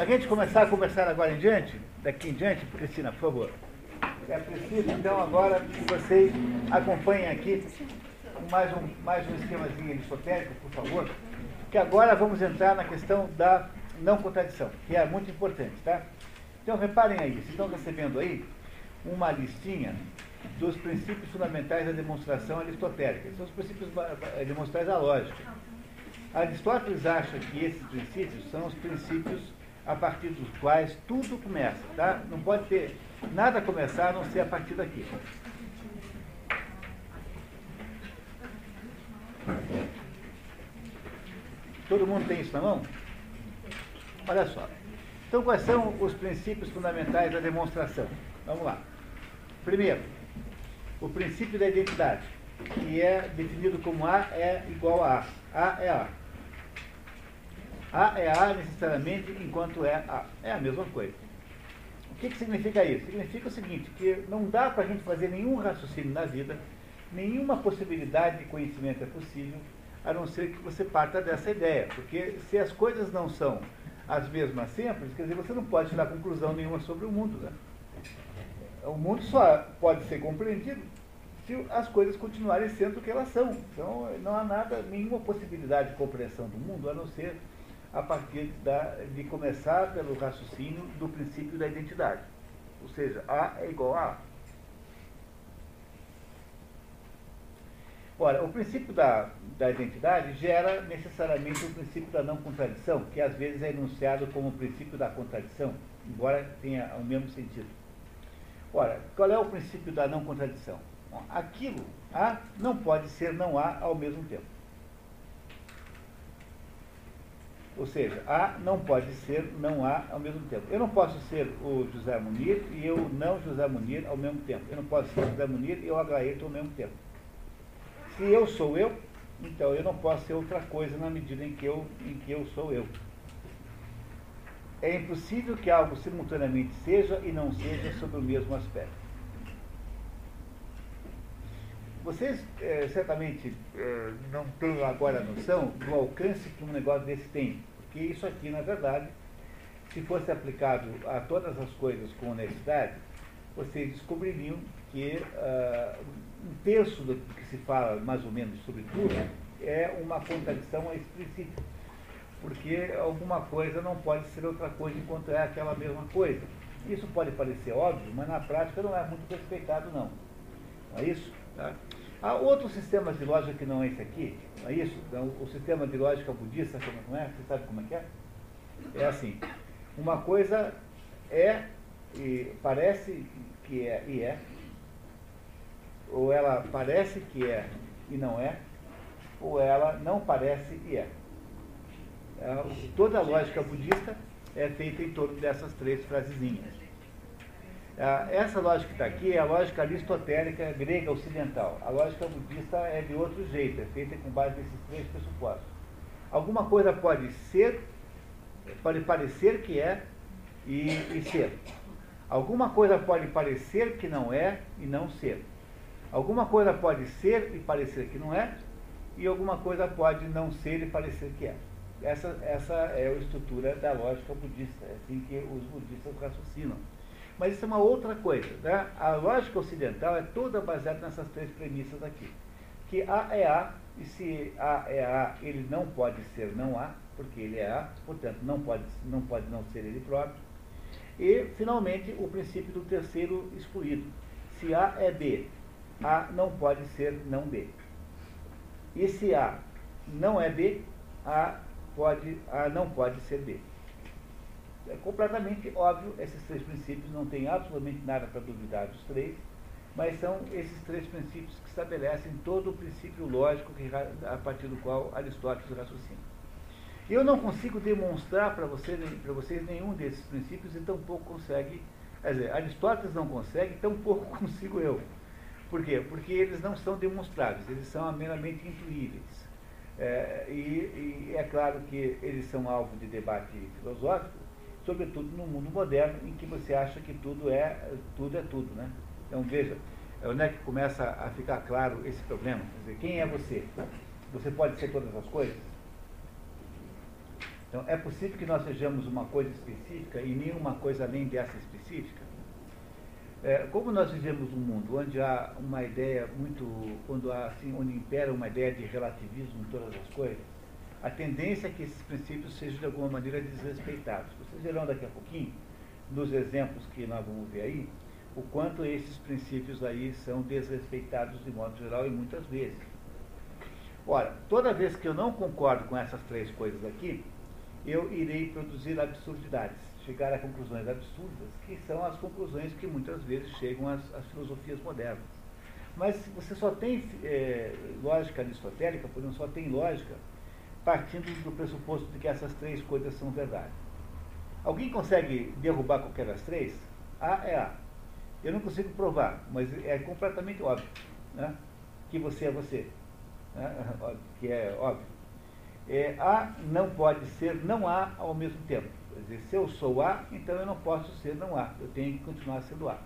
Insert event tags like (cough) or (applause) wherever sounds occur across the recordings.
Para a gente começar a conversar agora em diante, daqui em diante, Cristina, por favor. É preciso, então, agora que vocês acompanhem aqui mais um, mais um esquemazinho aristotérico, por favor, que agora vamos entrar na questão da não contradição, que é muito importante, tá? Então, reparem aí, vocês estão recebendo aí uma listinha dos princípios fundamentais da demonstração aristotélica. São os princípios demonstrais da lógica. Aristóteles acha que esses princípios são os princípios a partir dos quais tudo começa, tá? Não pode ter nada começar a não ser a partir daqui. Todo mundo tem isso na mão? Olha só. Então, quais são os princípios fundamentais da demonstração? Vamos lá. Primeiro, o princípio da identidade, que é definido como A é igual a A. A é A. A é A necessariamente enquanto é A. É a mesma coisa. O que, que significa isso? Significa o seguinte, que não dá para a gente fazer nenhum raciocínio na vida, nenhuma possibilidade de conhecimento é possível, a não ser que você parta dessa ideia. Porque se as coisas não são as mesmas sempre, quer dizer, você não pode tirar conclusão nenhuma sobre o mundo. Né? O mundo só pode ser compreendido se as coisas continuarem sendo o que elas são. Então não há nada, nenhuma possibilidade de compreensão do mundo a não ser a partir da, de começar pelo raciocínio do princípio da identidade. Ou seja, A é igual a A. Ora, o princípio da, da identidade gera necessariamente o princípio da não contradição, que às vezes é enunciado como o princípio da contradição, embora tenha o mesmo sentido. Ora, qual é o princípio da não contradição? Aquilo A não pode ser não A ao mesmo tempo. Ou seja, A não pode ser não A ao mesmo tempo. Eu não posso ser o José Munir e eu não José Munir ao mesmo tempo. Eu não posso ser José Munir e eu Aglaeto ao mesmo tempo. Se eu sou eu, então eu não posso ser outra coisa na medida em que eu, em que eu sou eu. É impossível que algo simultaneamente seja e não seja sob o mesmo aspecto. Vocês é, certamente é, não têm agora noção do alcance que um negócio desse tem. Porque isso aqui, na verdade, se fosse aplicado a todas as coisas com honestidade, vocês descobririam que uh, um terço do que se fala, mais ou menos, sobre tudo, é uma contradição a esse princípio. Porque alguma coisa não pode ser outra coisa enquanto é aquela mesma coisa. Isso pode parecer óbvio, mas na prática não é muito respeitado, não. Não é isso? Tá? Há outros sistemas de lógica que não é esse aqui, não é isso? Então, o sistema de lógica budista, como é? Você sabe como é que é? É assim, uma coisa é e parece que é e é, ou ela parece que é e não é, ou ela não parece e é. é toda a lógica budista é feita em torno dessas três frasezinhas. É, essa lógica que está aqui é a lógica aristotélica grega ocidental. A lógica budista é de outro jeito, é feita com base nesses três pressupostos. Alguma coisa pode ser, pode parecer que é e, e ser. Alguma coisa pode parecer que não é e não ser. Alguma coisa pode ser e parecer que não é, e alguma coisa pode não ser e parecer que é. Essa, essa é a estrutura da lógica budista, é assim que os budistas raciocinam. Mas isso é uma outra coisa. Né? A lógica ocidental é toda baseada nessas três premissas aqui. Que A é A, e se A é A, ele não pode ser não A, porque ele é A, portanto não pode não, pode não ser ele próprio. E, finalmente, o princípio do terceiro excluído. Se A é B, a não pode ser não B. E se A não é B, A, pode, A não pode ser B. É completamente óbvio, esses três princípios, não tem absolutamente nada para duvidar dos três, mas são esses três princípios que estabelecem todo o princípio lógico que, a partir do qual Aristóteles raciocina. Eu não consigo demonstrar para você, vocês nenhum desses princípios e tampouco consegue, quer dizer, Aristóteles não consegue, tampouco (laughs) consigo eu. Por quê? Porque eles não são demonstráveis, eles são meramente intuíveis. É, e, e, é claro que eles são alvo de debate filosófico, sobretudo no mundo moderno, em que você acha que tudo é tudo, é tudo né? Então veja, é onde é que começa a ficar claro esse problema. Quer dizer, quem é você? Você pode ser todas as coisas? Então, é possível que nós sejamos uma coisa específica e nenhuma coisa além dessa específica? É, como nós vivemos num mundo onde há uma ideia muito, quando há, assim, onde impera uma ideia de relativismo em todas as coisas, a tendência é que esses princípios sejam de alguma maneira desrespeitados. Vocês verão daqui a pouquinho, nos exemplos que nós vamos ver aí, o quanto esses princípios aí são desrespeitados de modo geral e muitas vezes. Ora, toda vez que eu não concordo com essas três coisas aqui, eu irei produzir absurdidades, chegar a conclusões absurdas, que são as conclusões que muitas vezes chegam às, às filosofias modernas. Mas você só tem é, lógica aristotélica, por exemplo, só tem lógica partindo do pressuposto de que essas três coisas são verdade. Alguém consegue derrubar qualquer das três? A é A. Eu não consigo provar, mas é completamente óbvio né? que você é você. Né? (laughs) Que é óbvio. É, a não pode ser não A ao mesmo tempo. Quer dizer, se eu sou A, então eu não posso ser não A. Eu tenho que continuar sendo A.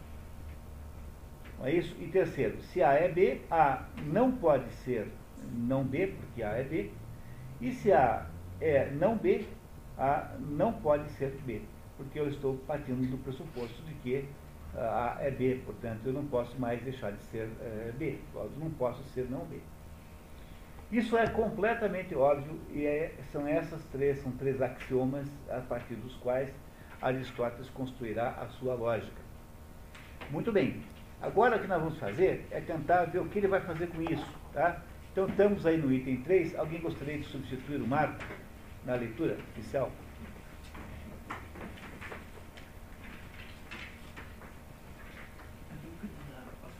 Não é isso? E terceiro, se A é B, A não pode ser não B, porque A é B. E se A é não B, A não pode ser B, porque eu estou partindo do pressuposto de que A é B, portanto eu não posso mais deixar de ser é, B, eu não posso ser não B. Isso é completamente óbvio e é, são essas três, são três axiomas a partir dos quais Aristóteles construirá a sua lógica. Muito bem. Agora o que nós vamos fazer é tentar ver o que ele vai fazer com isso. Tá? Então estamos aí no item 3. Alguém gostaria de substituir o Marco na leitura oficial?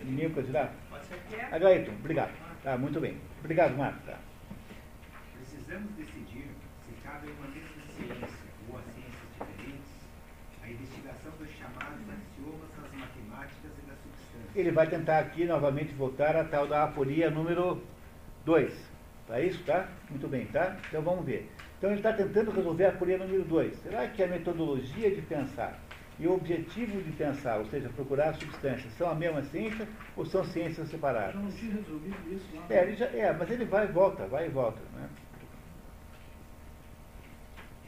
Ninguém candidato? Pode ser que é. Obrigado. Tá, muito bem. Obrigado, Marco. Tá. Precisamos decidir se cabe uma mesma ciência ou a ciências diferentes a investigação dos chamados axiomas das matemáticas e das substâncias. Ele vai tentar aqui novamente voltar à tal da aporia número 2. Tá isso, tá? Muito bem, tá? Então vamos ver. Então ele está tentando resolver a aporia número 2. Será que a metodologia de pensar e o objetivo de pensar, ou seja, procurar substâncias, são a mesma ciência ou são ciências separadas? Não tinha resolvido isso lá. É, ele já, é, mas ele vai e volta, vai e volta. Né?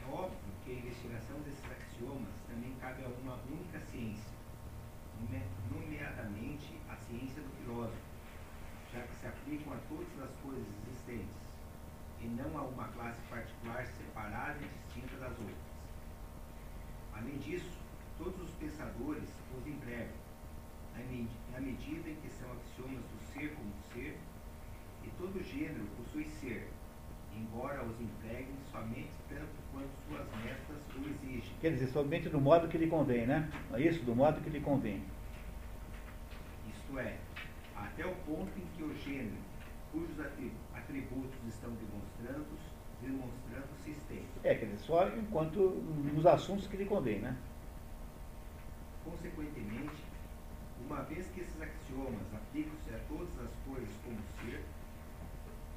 É óbvio que a investigação desses axiomas também cabe a uma única ciência, nomeadamente a ciência do filósofo, já que se aplicam a todas as coisas existentes, e não a uma classe particular separada e distinta das outras. Além disso, todos os pensadores os empregam, na medida em que são axiomas do ser como ser, e todo gênero possui ser, embora os empreguem somente tanto quanto suas metas o exigem. Quer dizer, somente do modo que lhe convém, né? É isso, do modo que lhe convém. Isto é, até o ponto em que o gênero, cujos atributos estão demonstrando, demonstrando-se estende. É, quer dizer, só enquanto nos assuntos que lhe convém, né? Consequentemente, uma vez que esses axiomas aplicam-se a todas as coisas como ser,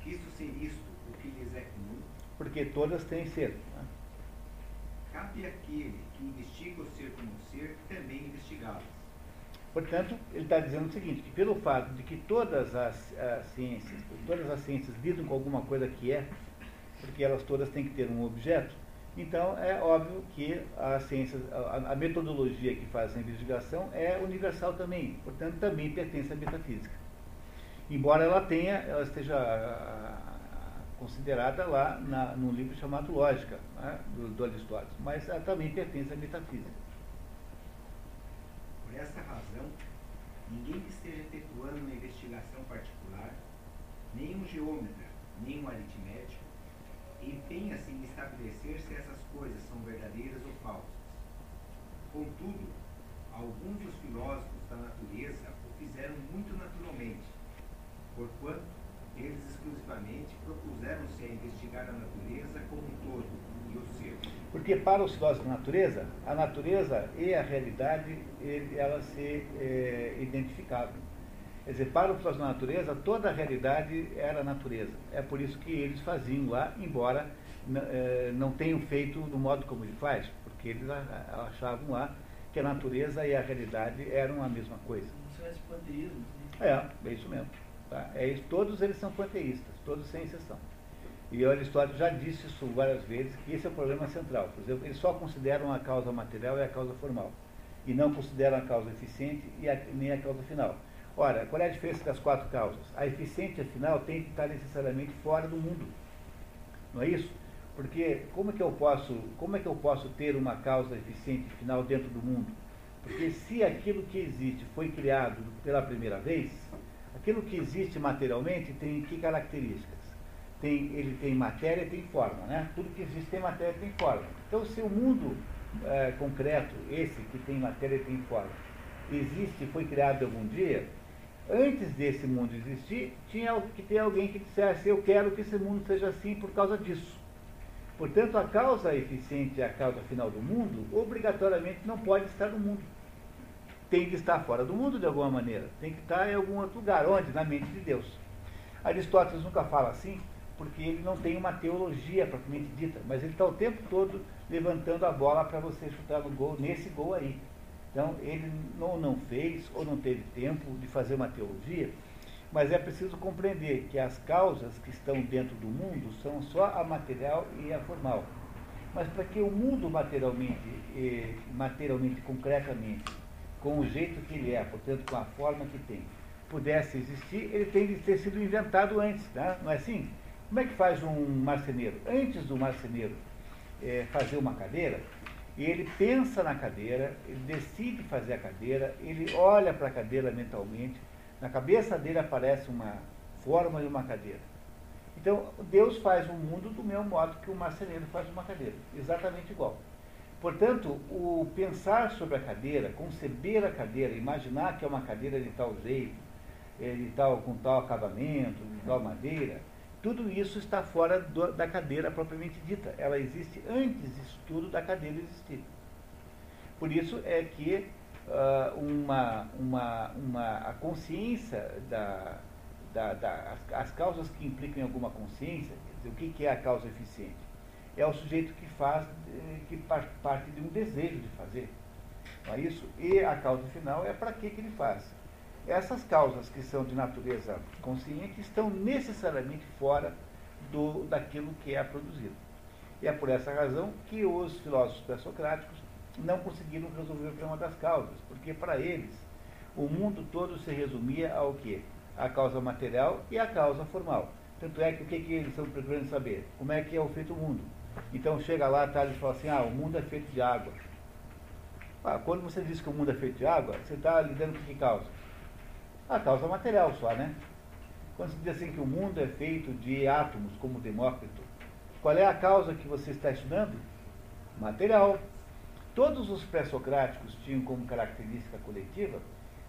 quisto ser isto o que lhes é comum. Porque todas têm ser. Né? Cabe àquele que investiga o ser como ser também investigá-las. Portanto, ele está dizendo o seguinte, que pelo fato de que todas as, as, ciências, todas as ciências lidam com alguma coisa que é, porque elas todas têm que ter um objeto, então, é óbvio que a ciência, a, a, metodologia que faz a investigação é universal também, portanto, também pertence à metafísica. Embora ela tenha, ela esteja considerada lá na, num livro chamado Lógica, né, do, do Aristóteles, mas ela também pertence à metafísica. Por essa razão, ninguém que esteja efetuando uma investigação particular, nem um geômetra, nem um aritmético, empenha-se em estabelecer se essas coisas são verdadeiras ou falsas. Contudo, alguns dos filósofos da natureza o fizeram muito naturalmente, porquanto eles exclusivamente propuseram-se a investigar a natureza como um todo e o ser. Porque para os filósofos da natureza, a natureza e a realidade, elas se é, identificavam. Quer dizer, para o filósofo da natureza, toda a realidade era a natureza. É por isso que eles faziam lá, embora é, não tenham feito do modo como ele faz, porque eles achavam lá que a natureza e a realidade eram a mesma coisa. Isso é panteísmo. É, é isso mesmo. Tá? É isso, todos eles são panteístas, todos sem exceção. E Aristóteles já disse isso várias vezes, que esse é o problema central. Por exemplo, eles só consideram a causa material e a causa formal. E não consideram a causa eficiente e a, nem a causa final. Ora, qual é a diferença das quatro causas? A eficiente, afinal, tem que estar necessariamente fora do mundo. Não é isso? Porque como é que eu posso, como é que eu posso ter uma causa eficiente final dentro do mundo? Porque se aquilo que existe foi criado pela primeira vez, aquilo que existe materialmente tem que características? Tem, ele tem matéria e tem forma, né? Tudo que existe tem matéria e tem forma. Então, se o mundo é, concreto, esse que tem matéria e tem forma, existe, foi criado algum dia, antes desse mundo existir, tinha que ter alguém que dissesse, eu quero que esse mundo seja assim por causa disso. Portanto, a causa eficiente a causa final do mundo, obrigatoriamente não pode estar no mundo. Tem que estar fora do mundo de alguma maneira. Tem que estar em algum outro lugar. Onde? Na mente de Deus. Aristóteles nunca fala assim, porque ele não tem uma teologia propriamente dita, mas ele está o tempo todo levantando a bola para você chutar no gol, nesse gol aí. Então, ele não, não fez ou não teve tempo de fazer uma teologia, mas é preciso compreender que as causas que estão dentro do mundo são só a material e a formal. Mas para que o mundo materialmente, materialmente, concretamente, com o jeito que ele é, portanto com a forma que tem, pudesse existir, ele tem de ter sido inventado antes, tá? não é assim? Como é que faz um marceneiro? Antes do marceneiro é, fazer uma cadeira, ele pensa na cadeira, ele decide fazer a cadeira, ele olha para a cadeira mentalmente, na cabeça dele aparece uma forma de uma cadeira. Então, Deus faz um mundo do mesmo modo que o marceneiro faz uma cadeira, exatamente igual. Portanto, o pensar sobre a cadeira, conceber a cadeira, imaginar que é uma cadeira de tal jeito, é, de tal, com tal acabamento, de tal madeira, tudo isso está fora do, da cadeira propriamente dita. Ela existe antes disso tudo da cadeira existir. Por isso é que uh, uma, uma, uma, a consciência da, da, da as, as, causas que implicam em alguma consciência, o que, que é a causa eficiente? É o sujeito que faz, eh, que parte de um desejo de fazer. Não é isso? E a causa final é para que, que ele faz. Essas causas que são de natureza consciente estão necessariamente fora do, daquilo que é produzido. E é por essa razão que os filósofos pré-socráticos não conseguiram resolver o problema das causas, porque para eles o mundo todo se resumia ao quê? A causa material e a causa formal. Tanto é que o que, que eles estão procurando saber? Como é que é feito o mundo? Então chega lá, Tales fala assim, ah, o mundo é feito de água. Ah, quando você diz que o mundo é feito de água, você está lidando com que causa? A causa material só, né? Quando você diz assim que o mundo é feito de átomos, como Demócrito, qual é a causa que você está estudando? Material. Todos os pré-socráticos tinham como característica coletiva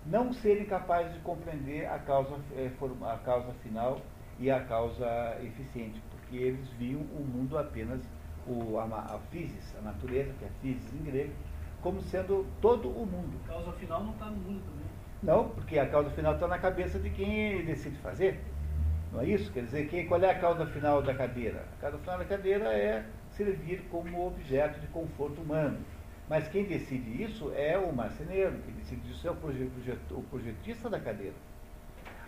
não serem capazes de compreender a causa, eh, a causa final e a causa eficiente, porque eles viam o mundo apenas, o, a, a physis, a natureza, que é physis em grego, como sendo todo o mundo. A causa final não está no mundo também. Não, porque a causa final está na cabeça de quem decide fazer. Não é isso? Quer dizer, quem, qual é a causa final da cadeira? A causa final da cadeira é servir como objeto de conforto humano. Mas quem decide isso é o marceneiro, quem decide isso é o, o projetista da cadeira.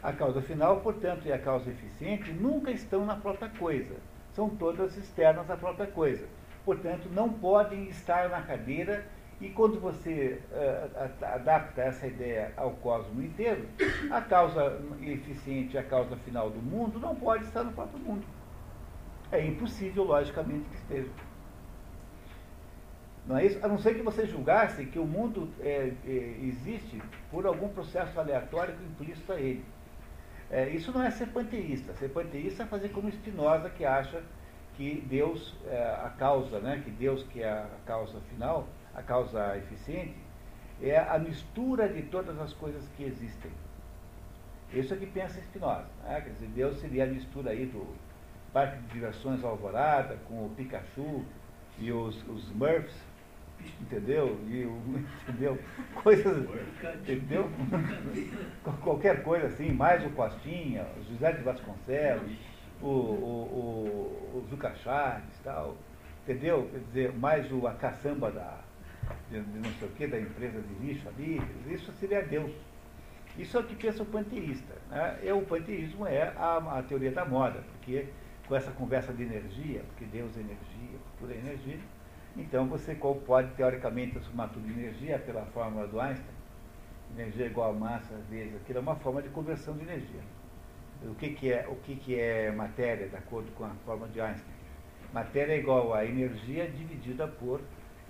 A causa final, portanto, e a causa eficiente nunca estão na própria coisa. São todas externas à própria coisa. Portanto, não podem estar na cadeira e quando você uh, adapta essa ideia ao cosmos inteiro, a causa eficiente a causa final do mundo não pode estar no próprio mundo. É impossível, logicamente, que esteja. Não é isso? A não ser que você julgasse que o mundo é, existe por algum processo aleatório implícito a ele. É, isso não é ser panteísta. Ser panteísta é fazer como Spinoza, que acha que Deus é a causa, né? que Deus que é a causa final, a causa eficiente, é a mistura de todas as coisas que existem. Isso é que pensa Spinoza. Né? Quer dizer, Deus seria a mistura aí do Parque de Diversões Alvorada com o Pikachu e os, os Smurfs, entendeu? E o, (laughs) entendeu? Coisas, entendeu? Qualquer coisa assim, mais o Costinha, o José de Vasconcelos, o, o, o, o Zuca Chaves tal, entendeu? Quer dizer, mais o, a caçamba da, de, de não sei o que, da empresa de lixo ali, isso seria Deus. Isso é o que pensa o panteísta. Né? E o panteísmo é a, a teoria da moda, porque com essa conversa de energia, porque Deus é energia, tudo é energia, então você pode, teoricamente, transformar tudo em energia pela fórmula do Einstein. Energia igual a massa vezes aquilo é uma forma de conversão de energia. O que, que, é, o que, que é matéria, de acordo com a fórmula de Einstein? Matéria é igual a energia dividida por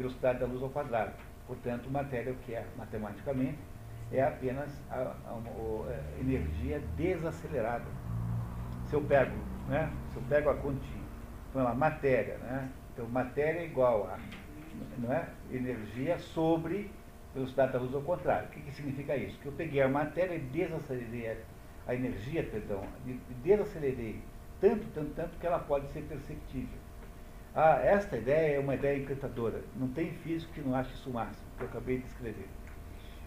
velocidade da luz ao quadrado. Portanto, matéria, o que é matematicamente, é apenas a, a, a, a energia desacelerada. Se eu pego, né, se eu pego a continha, vamos lá, matéria, né, então, matéria é igual a não é? energia sobre velocidade da luz ao contrário. O que, que significa isso? Que eu peguei a matéria e desacelerei a energia, perdão, desacelerei tanto, tanto, tanto que ela pode ser perceptível. Ah, esta ideia é uma ideia encantadora. Não tem físico que não ache isso máximo, que eu acabei de escrever.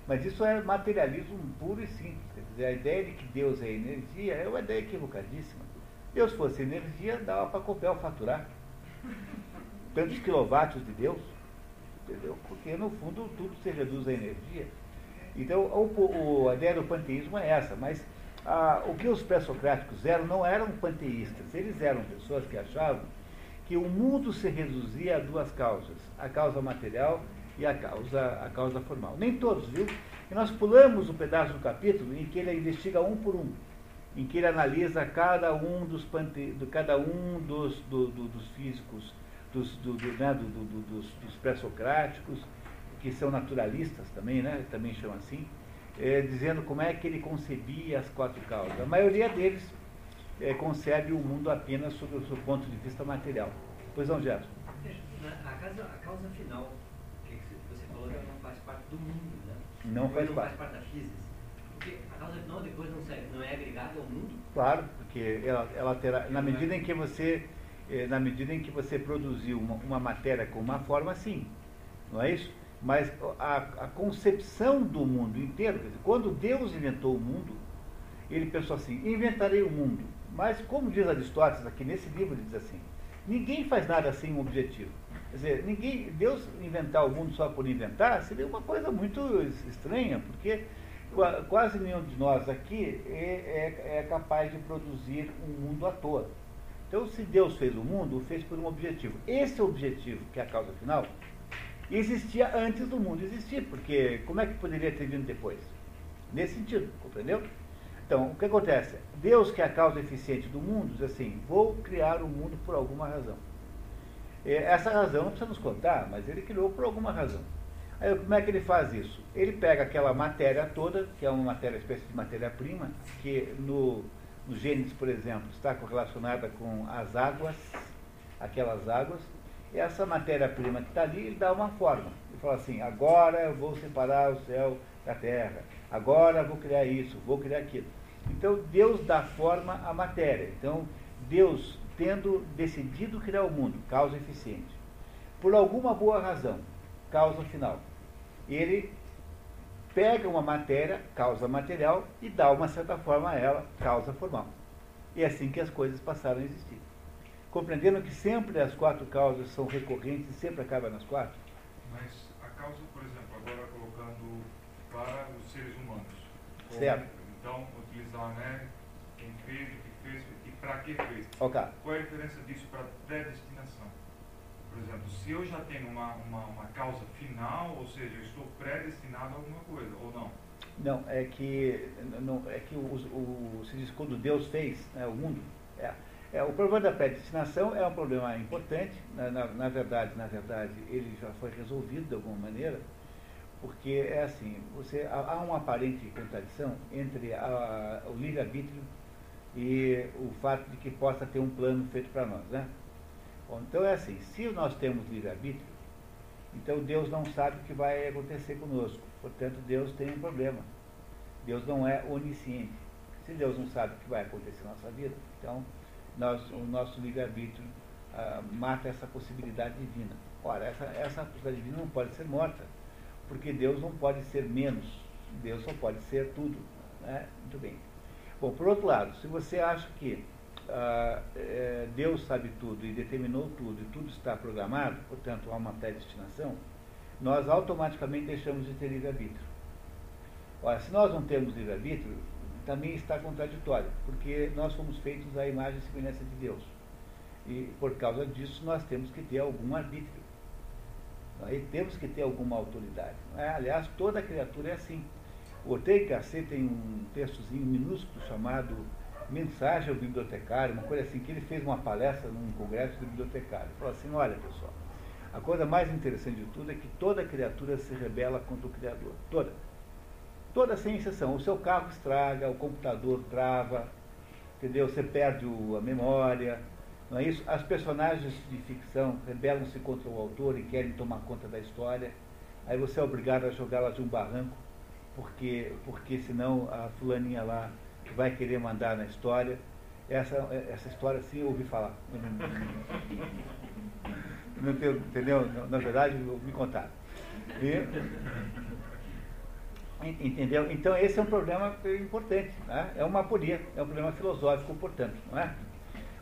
Mas isso é materialismo puro e simples. Quer dizer, a ideia de que Deus é energia é uma ideia equivocadíssima. Deus fosse energia, dava para Copel faturar tantos quilowatts de Deus, entendeu? Porque no fundo tudo se reduz à energia. Então o, o, a ideia do panteísmo é essa, mas ah, o que os pré-socráticos eram não eram panteístas, eles eram pessoas que achavam que o mundo se reduzia a duas causas, a causa material e a causa, a causa formal. Nem todos, viu? E nós pulamos um pedaço do capítulo em que ele investiga um por um, em que ele analisa cada um dos, pante, cada um dos, do, do, dos físicos dos, do, do, né, do, dos, dos pré-socráticos, que são naturalistas também, né, também chamam assim, é, dizendo como é que ele concebia as quatro causas. A maioria deles é, concebe o mundo apenas sob o seu ponto de vista material. Pois não, Gerson? A causa, a causa final, que você falou que não faz parte do mundo, né? Não faz não parte. faz parte da física. Porque a causa final depois não, serve, não é agregada ao mundo? Claro, porque ela, ela terá, na medida em que você eh, na medida em que você produziu uma, uma, matéria com uma forma, sim, não é isso? Mas a, a concepção do mundo inteiro, quando Deus inventou o mundo, ele pensou assim: inventarei o mundo. Mas, como diz Aristóteles aqui nesse livro, ele diz assim: ninguém faz nada sem um objetivo. Quer dizer, ninguém, Deus inventar o mundo só por inventar seria uma coisa muito estranha, porque quase nenhum de nós aqui é, é, é capaz de produzir um mundo à toa. Então, se Deus fez o mundo, o fez por um objetivo. Esse objetivo, que é a causa final, existia antes do mundo existir, porque como é que poderia ter vindo depois? Nesse sentido, compreendeu? Então, o que acontece? Deus, que é a causa eficiente do mundo, diz assim: vou criar o mundo por alguma razão. Essa razão não precisa nos contar, mas ele criou por alguma razão. Aí, como é que ele faz isso? Ele pega aquela matéria toda, que é uma matéria, espécie de matéria-prima, que no no Gênesis, por exemplo, está correlacionada com as águas, aquelas águas, essa matéria-prima que está ali, ele dá uma forma. Fala assim, agora eu vou separar o céu da terra, agora vou criar isso, vou criar aquilo. Então Deus dá forma à matéria. Então, Deus, tendo decidido criar o mundo, causa eficiente, por alguma boa razão, causa final, ele pega uma matéria, causa material, e dá uma certa forma a ela, causa formal. E é assim que as coisas passaram a existir. Compreendendo que sempre as quatro causas são recorrentes e sempre acabam nas quatro? Mas causa, por exemplo, agora colocando para os seres humanos. Certo. Então, utilizar né, quem fez, o que fez e para que fez. Okay. Qual é a diferença disso para predestinação? Por exemplo, se eu já tenho uma, uma, uma causa final, ou seja, eu estou predestinado a alguma coisa, ou não? Não, é que, não, é que o, o, se diz quando Deus fez né, o mundo, é, é, o problema da predestinação é um problema importante, na, na, na, verdade, na verdade, ele já foi resolvido de alguma maneira, porque é assim, você, há, há uma aparente contradição entre a, o livre-arbítrio e o fato de que possa ter um plano feito para nós, né? Bom, então é assim, se nós temos livre-arbítrio, então Deus não sabe o que vai acontecer conosco. Portanto, Deus tem um problema. Deus não é onisciente. Se Deus não sabe o que vai acontecer na nossa vida, então nós, o nosso livre-arbítrio ah, mata essa possibilidade divina. Ora, essa, essa possibilidade divina não pode ser morta, porque Deus não pode ser menos. Deus só pode ser tudo. Né? Muito bem. Bom, por outro lado, se você acha que ah, é, Deus sabe tudo e determinou tudo e tudo está programado, portanto há uma predestinação, nós automaticamente deixamos de ter livre-arbítrio. Ora, se nós não temos livre-arbítrio, também está contraditório, porque nós fomos feitos à imagem e semelhança de Deus. E por causa disso nós temos que ter algum arbítrio. Aí temos que ter alguma autoridade. É? Aliás, toda criatura é assim. O Ortega Gasset tem um textozinho minúsculo chamado Mensagem ao Bibliotecário, uma coisa assim, que ele fez uma palestra num congresso de bibliotecário. Ele falou assim, olha pessoal, a coisa mais interessante de tudo é que toda criatura se rebela contra o Criador. Toda. Toda sem exceção. O seu carro estraga, o computador trava, entendeu? Você perde o, a memória, não é isso? As personagens de ficção rebelam-se contra o autor e querem tomar conta da história. Aí você é obrigado a jogá-las de um barranco, porque, porque senão a fulaninha lá vai querer mandar na história. Essa, essa história sim eu ouvi falar. Não, (laughs) entendeu? Na verdade, me contaram. E, entendeu? Então esse é um problema importante, né? é uma aporia, é um problema filosófico, portanto, não é?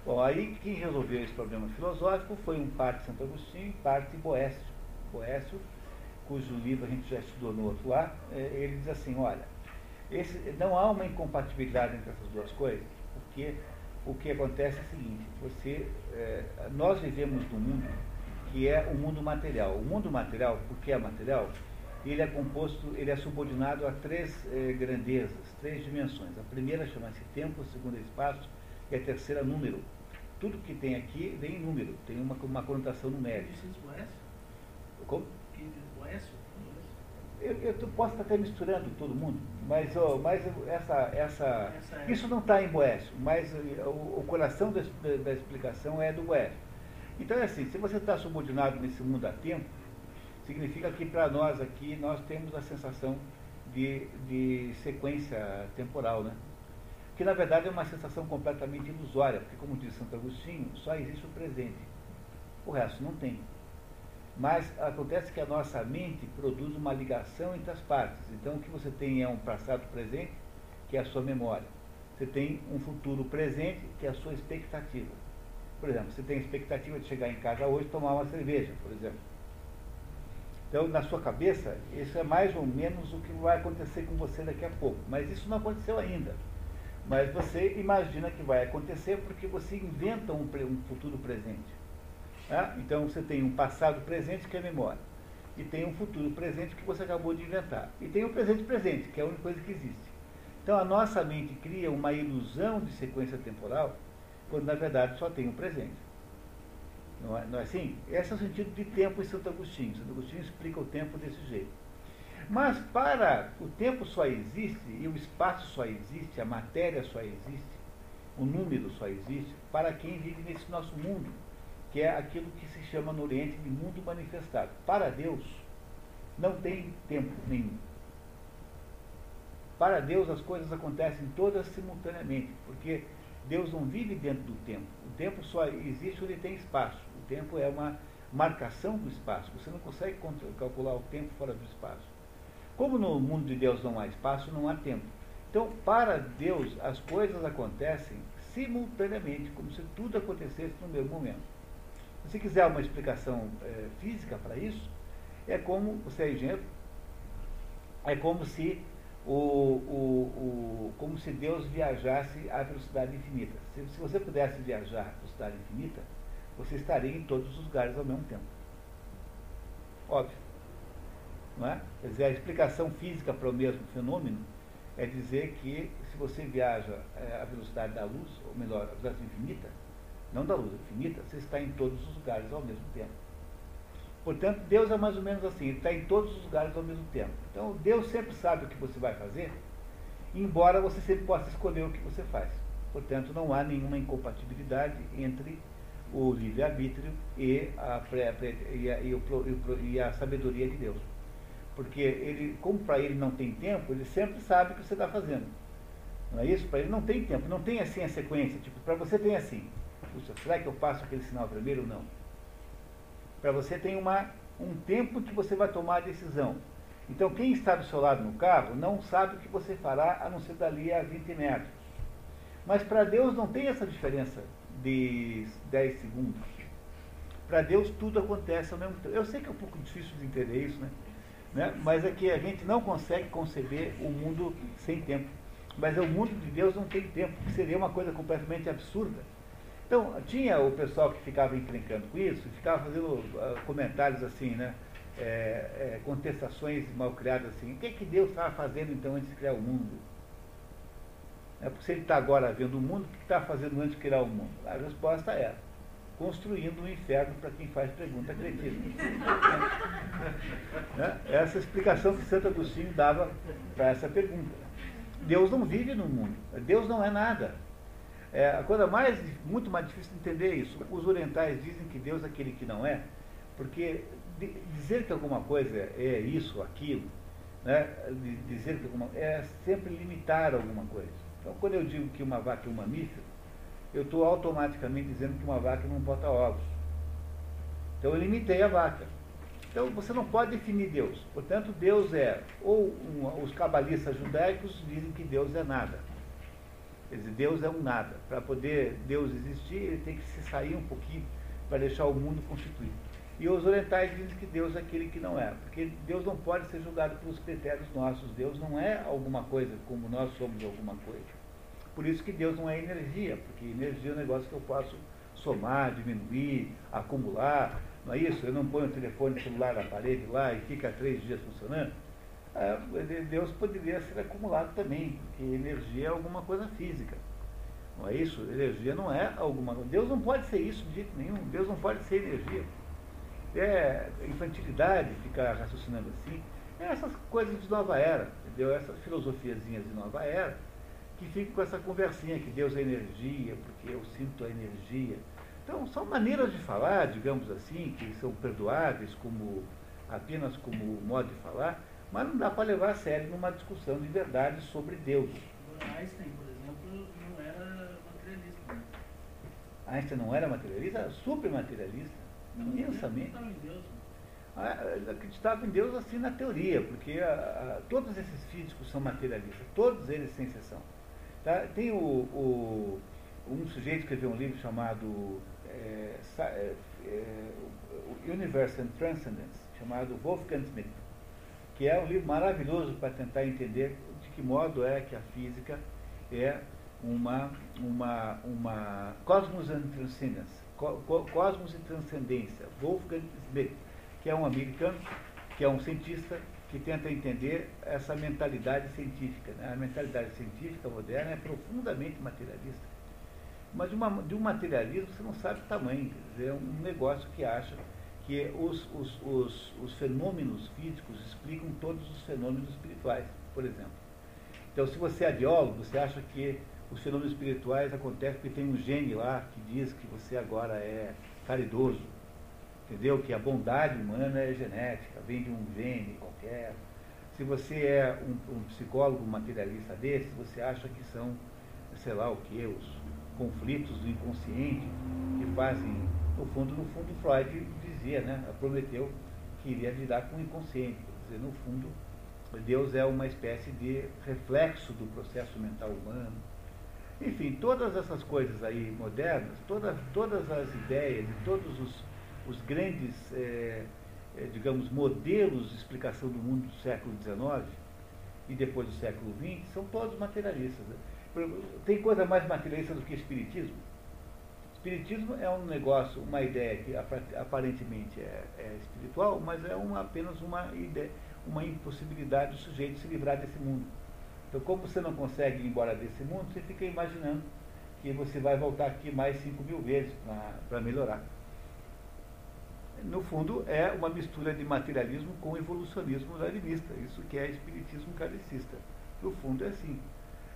Bom, aí quem resolveu esse problema filosófico foi um parte Santo Agostinho e parte Boécio. Boécio, cujo livro a gente já estudou no outro lá, é, ele diz assim, olha, esse, não há uma incompatibilidade entre essas duas coisas, porque o que acontece é o seguinte, você, é, nós vivemos num mundo que é o mundo material. O mundo material, porque é material, ele é composto, ele é subordinado a três é, grandezas, três dimensões. A primeira chama-se tempo, a segunda é espaço e a terceira número tudo que tem aqui vem em número, tem uma, uma conotação numérica. Como? Eu, eu posso estar até misturando todo mundo, mas, oh, mas essa, essa, essa é. isso não está em Boécio, mas o, o coração da, da, explicação é do Boécio. Então é assim, se você está subordinado nesse mundo a tempo, significa que para nós aqui nós temos a sensação de, de sequência temporal, né? que na verdade é uma sensação completamente ilusória, porque, como diz Santo Agostinho, só existe o presente. O resto não tem. Mas acontece que a nossa mente produz uma ligação entre as partes. Então, o que você tem é um passado presente, que é a sua memória. Você tem um futuro presente, que é a sua expectativa. Por exemplo, você tem a expectativa de chegar em casa hoje e tomar uma cerveja, por exemplo. Então, na sua cabeça, isso é mais ou menos o que vai acontecer com você daqui a pouco. Mas isso não aconteceu ainda. Mas você imagina que vai acontecer porque você inventa um, um futuro presente. Tá? Então você tem um passado presente que é memória. E tem um futuro presente que você acabou de inventar. E tem um presente presente, que é a única coisa que existe. Então a nossa mente cria uma ilusão de sequência temporal, quando na verdade só tem o um presente. Não é, não é assim? Esse é o sentido de tempo em Santo Agostinho. Santo Agostinho explica o tempo desse jeito. Mas para o tempo só existe, e o espaço só existe, a matéria só existe, o número só existe, para quem vive nesse nosso mundo, que é aquilo que se chama no Oriente de mundo manifestado. Para Deus, não tem tempo nenhum. Para Deus as coisas acontecem todas simultaneamente, porque Deus não vive dentro do tempo. O tempo só existe onde tem espaço. O tempo é uma marcação do espaço. Você não consegue calcular o tempo fora do espaço. Como no mundo de Deus não há espaço, não há tempo. Então, para Deus, as coisas acontecem simultaneamente, como se tudo acontecesse no mesmo momento. Se você quiser uma explicação é, física para isso, é como, você é engenheiro, é como se, o, o, o, como se Deus viajasse à velocidade infinita. Se, se você pudesse viajar à velocidade infinita, você estaria em todos os lugares ao mesmo tempo. Óbvio. Não é? Quer dizer, a explicação física para o mesmo fenômeno é dizer que se você viaja é, à velocidade da luz, ou melhor, à velocidade infinita, não da luz, infinita, você está em todos os lugares ao mesmo tempo. Portanto, Deus é mais ou menos assim, ele está em todos os lugares ao mesmo tempo. Então, Deus sempre sabe o que você vai fazer, embora você sempre possa escolher o que você faz. Portanto, não há nenhuma incompatibilidade entre o livre-arbítrio e e, e, e a sabedoria de Deus. Porque ele, como para ele não tem tempo, ele sempre sabe o que você está fazendo. Não é isso? Para ele não tem tempo, não tem assim a sequência. Tipo, para você tem assim. Puxa, será que eu faço aquele sinal primeiro ou não? Para você tem uma, um tempo que você vai tomar a decisão. Então quem está do seu lado no carro não sabe o que você fará a não ser dali a 20 metros. Mas para Deus não tem essa diferença de 10 segundos. Para Deus tudo acontece ao mesmo tempo. Eu sei que é um pouco difícil de entender isso, né? Né? Mas é que a gente não consegue conceber o mundo sem tempo. Mas o mundo de Deus não tem tempo, que seria uma coisa completamente absurda. Então, tinha o pessoal que ficava encrencando com isso, ficava fazendo uh, comentários assim, né? É, é, contestações mal criadas assim. O que, que Deus estava fazendo então antes de criar o mundo? É porque se ele está agora vendo o mundo, o que está fazendo antes de criar o mundo? A resposta é construindo um inferno para quem faz pergunta cretina. (laughs) né? Essa é explicação que Santo Agostinho dava para essa pergunta. Deus não vive no mundo. Deus não é nada. É, a coisa mais, muito mais difícil de entender é isso. Os orientais dizem que Deus é aquele que não é, porque dizer que alguma coisa é isso, aquilo, né, dizer que alguma é sempre limitar alguma coisa. Então, quando eu digo que uma vaca é um mamífero, eu estou automaticamente dizendo que uma vaca não bota ovos. Então, eu limitei a vaca. Então, você não pode definir Deus. Portanto, Deus é, ou um, os cabalistas judaicos dizem que Deus é nada. Quer dizer, Deus é um nada. Para poder Deus existir, ele tem que se sair um pouquinho para deixar o mundo constituído. E os orientais dizem que Deus é aquele que não é, porque Deus não pode ser julgado pelos critérios nossos. Deus não é alguma coisa como nós somos alguma coisa. Por isso que Deus não é energia, porque energia é um negócio que eu posso somar, diminuir, acumular. Não é isso? Eu não ponho o telefone celular na parede lá e fica três dias funcionando. É, Deus poderia ser acumulado também, porque energia é alguma coisa física. Não é isso? Energia não é alguma coisa. Deus não pode ser isso de jeito nenhum. Deus não pode ser energia é infantilidade ficar raciocinando assim. É essas coisas de nova era, entendeu? Essas filosofiazinhas de nova era, que ficam com essa conversinha que Deus é energia, porque eu sinto a energia. Então, são maneiras de falar, digamos assim, que são perdoáveis como apenas como modo de falar, mas não dá para levar a sério numa discussão de verdade sobre Deus. Einstein, por exemplo, não era materialista. Né? Einstein não era materialista, era super materialista imensamente. Ah, acreditava em Deus assim na teoria, porque a, a, todos esses físicos são materialistas, todos eles sem exceção. Tá? Tem o, o, um sujeito que escreveu um livro chamado é, é, é, Universe and Transcendence, chamado Wolfgang Schmidt, que é um livro maravilhoso para tentar entender de que modo é que a física é uma, uma, uma cosmos and transcendence Cosmos e Transcendência, Wolfgang Schmidt, que é um americano, que é um cientista que tenta entender essa mentalidade científica. Né? A mentalidade científica moderna é profundamente materialista. Mas de, uma, de um materialismo você não sabe o tamanho. Dizer, é um negócio que acha que os, os, os, os fenômenos físicos explicam todos os fenômenos espirituais, por exemplo. Então, se você é biólogo, você acha que os fenômenos espirituais acontecem porque tem um gene lá que diz que você agora é caridoso. Entendeu? Que a bondade humana é genética, vem de um gene qualquer. Se você é um, um psicólogo materialista desse, você acha que são, sei lá o que, os conflitos do inconsciente que fazem, no fundo, no fundo, Freud dizia, né? Prometeu que iria lidar com o inconsciente. Quer dizer, no fundo, Deus é uma espécie de reflexo do processo mental humano enfim, todas essas coisas aí modernas, todas, todas as ideias e todos os, os grandes, é, é, digamos, modelos de explicação do mundo do século XIX e depois do século XX são todos materialistas. Né? Tem coisa mais materialista do que espiritismo? Espiritismo é um negócio, uma ideia que aparentemente é, é espiritual, mas é uma, apenas uma ideia, uma impossibilidade do sujeito se livrar desse mundo. Então, como você não consegue ir embora desse mundo, você fica imaginando que você vai voltar aqui mais 5 mil vezes para melhorar. No fundo, é uma mistura de materialismo com evolucionismo darwinista, isso que é espiritismo kardecista. No fundo, é assim.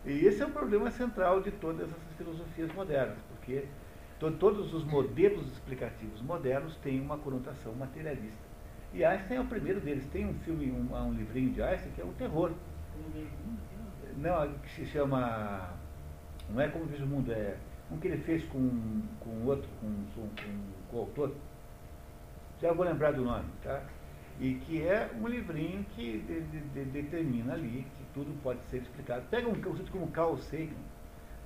E esse é o problema central de todas essas filosofias modernas, porque to todos os modelos explicativos modernos têm uma conotação materialista. E Einstein é o primeiro deles. Tem um filme, um, um livrinho de Einstein que é um terror. Não, que se chama. Não é como vejo o mundo, é um que ele fez com, com outro, com, com, com o autor. Já vou lembrar do nome, tá? E que é um livrinho que de, de, de, determina ali que tudo pode ser explicado. Pega um conceito como Carl Sagan.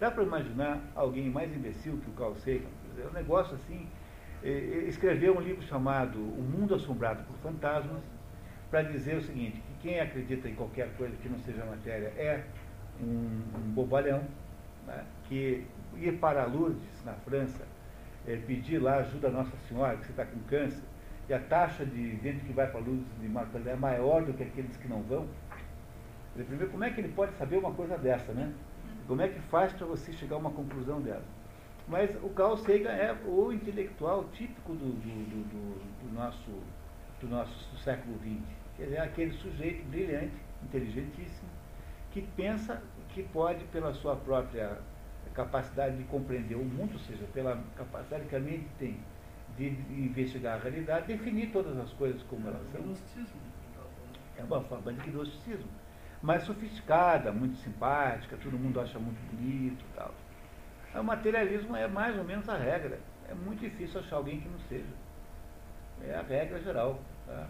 Dá para imaginar alguém mais imbecil que o Carl Sagan? É um negócio assim. Escreveu um livro chamado O Mundo Assombrado por Fantasmas, para dizer o seguinte, que quem acredita em qualquer coisa que não seja matéria é um, um bobalhão, né, que ir para Lourdes, na França, é, pedir lá ajuda a Nossa Senhora, que você está com câncer, e a taxa de gente que vai para Lourdes de Marco é maior do que aqueles que não vão. Primeiro, como é que ele pode saber uma coisa dessa, né? Como é que faz para você chegar a uma conclusão dessa? Mas o Carl Sagan é o intelectual típico do, do, do, do nosso, do nosso século XX. Quer dizer, aquele sujeito brilhante, inteligentíssimo, que pensa que pode, pela sua própria capacidade de compreender o mundo, ou seja, pela capacidade que a mente tem de investigar a realidade, definir todas as coisas como elas são. É uma forma de gnosticismo. Mais sofisticada, muito simpática, todo mundo acha muito bonito e tal. O materialismo é mais ou menos a regra. É muito difícil achar alguém que não seja. É a regra geral. Tá?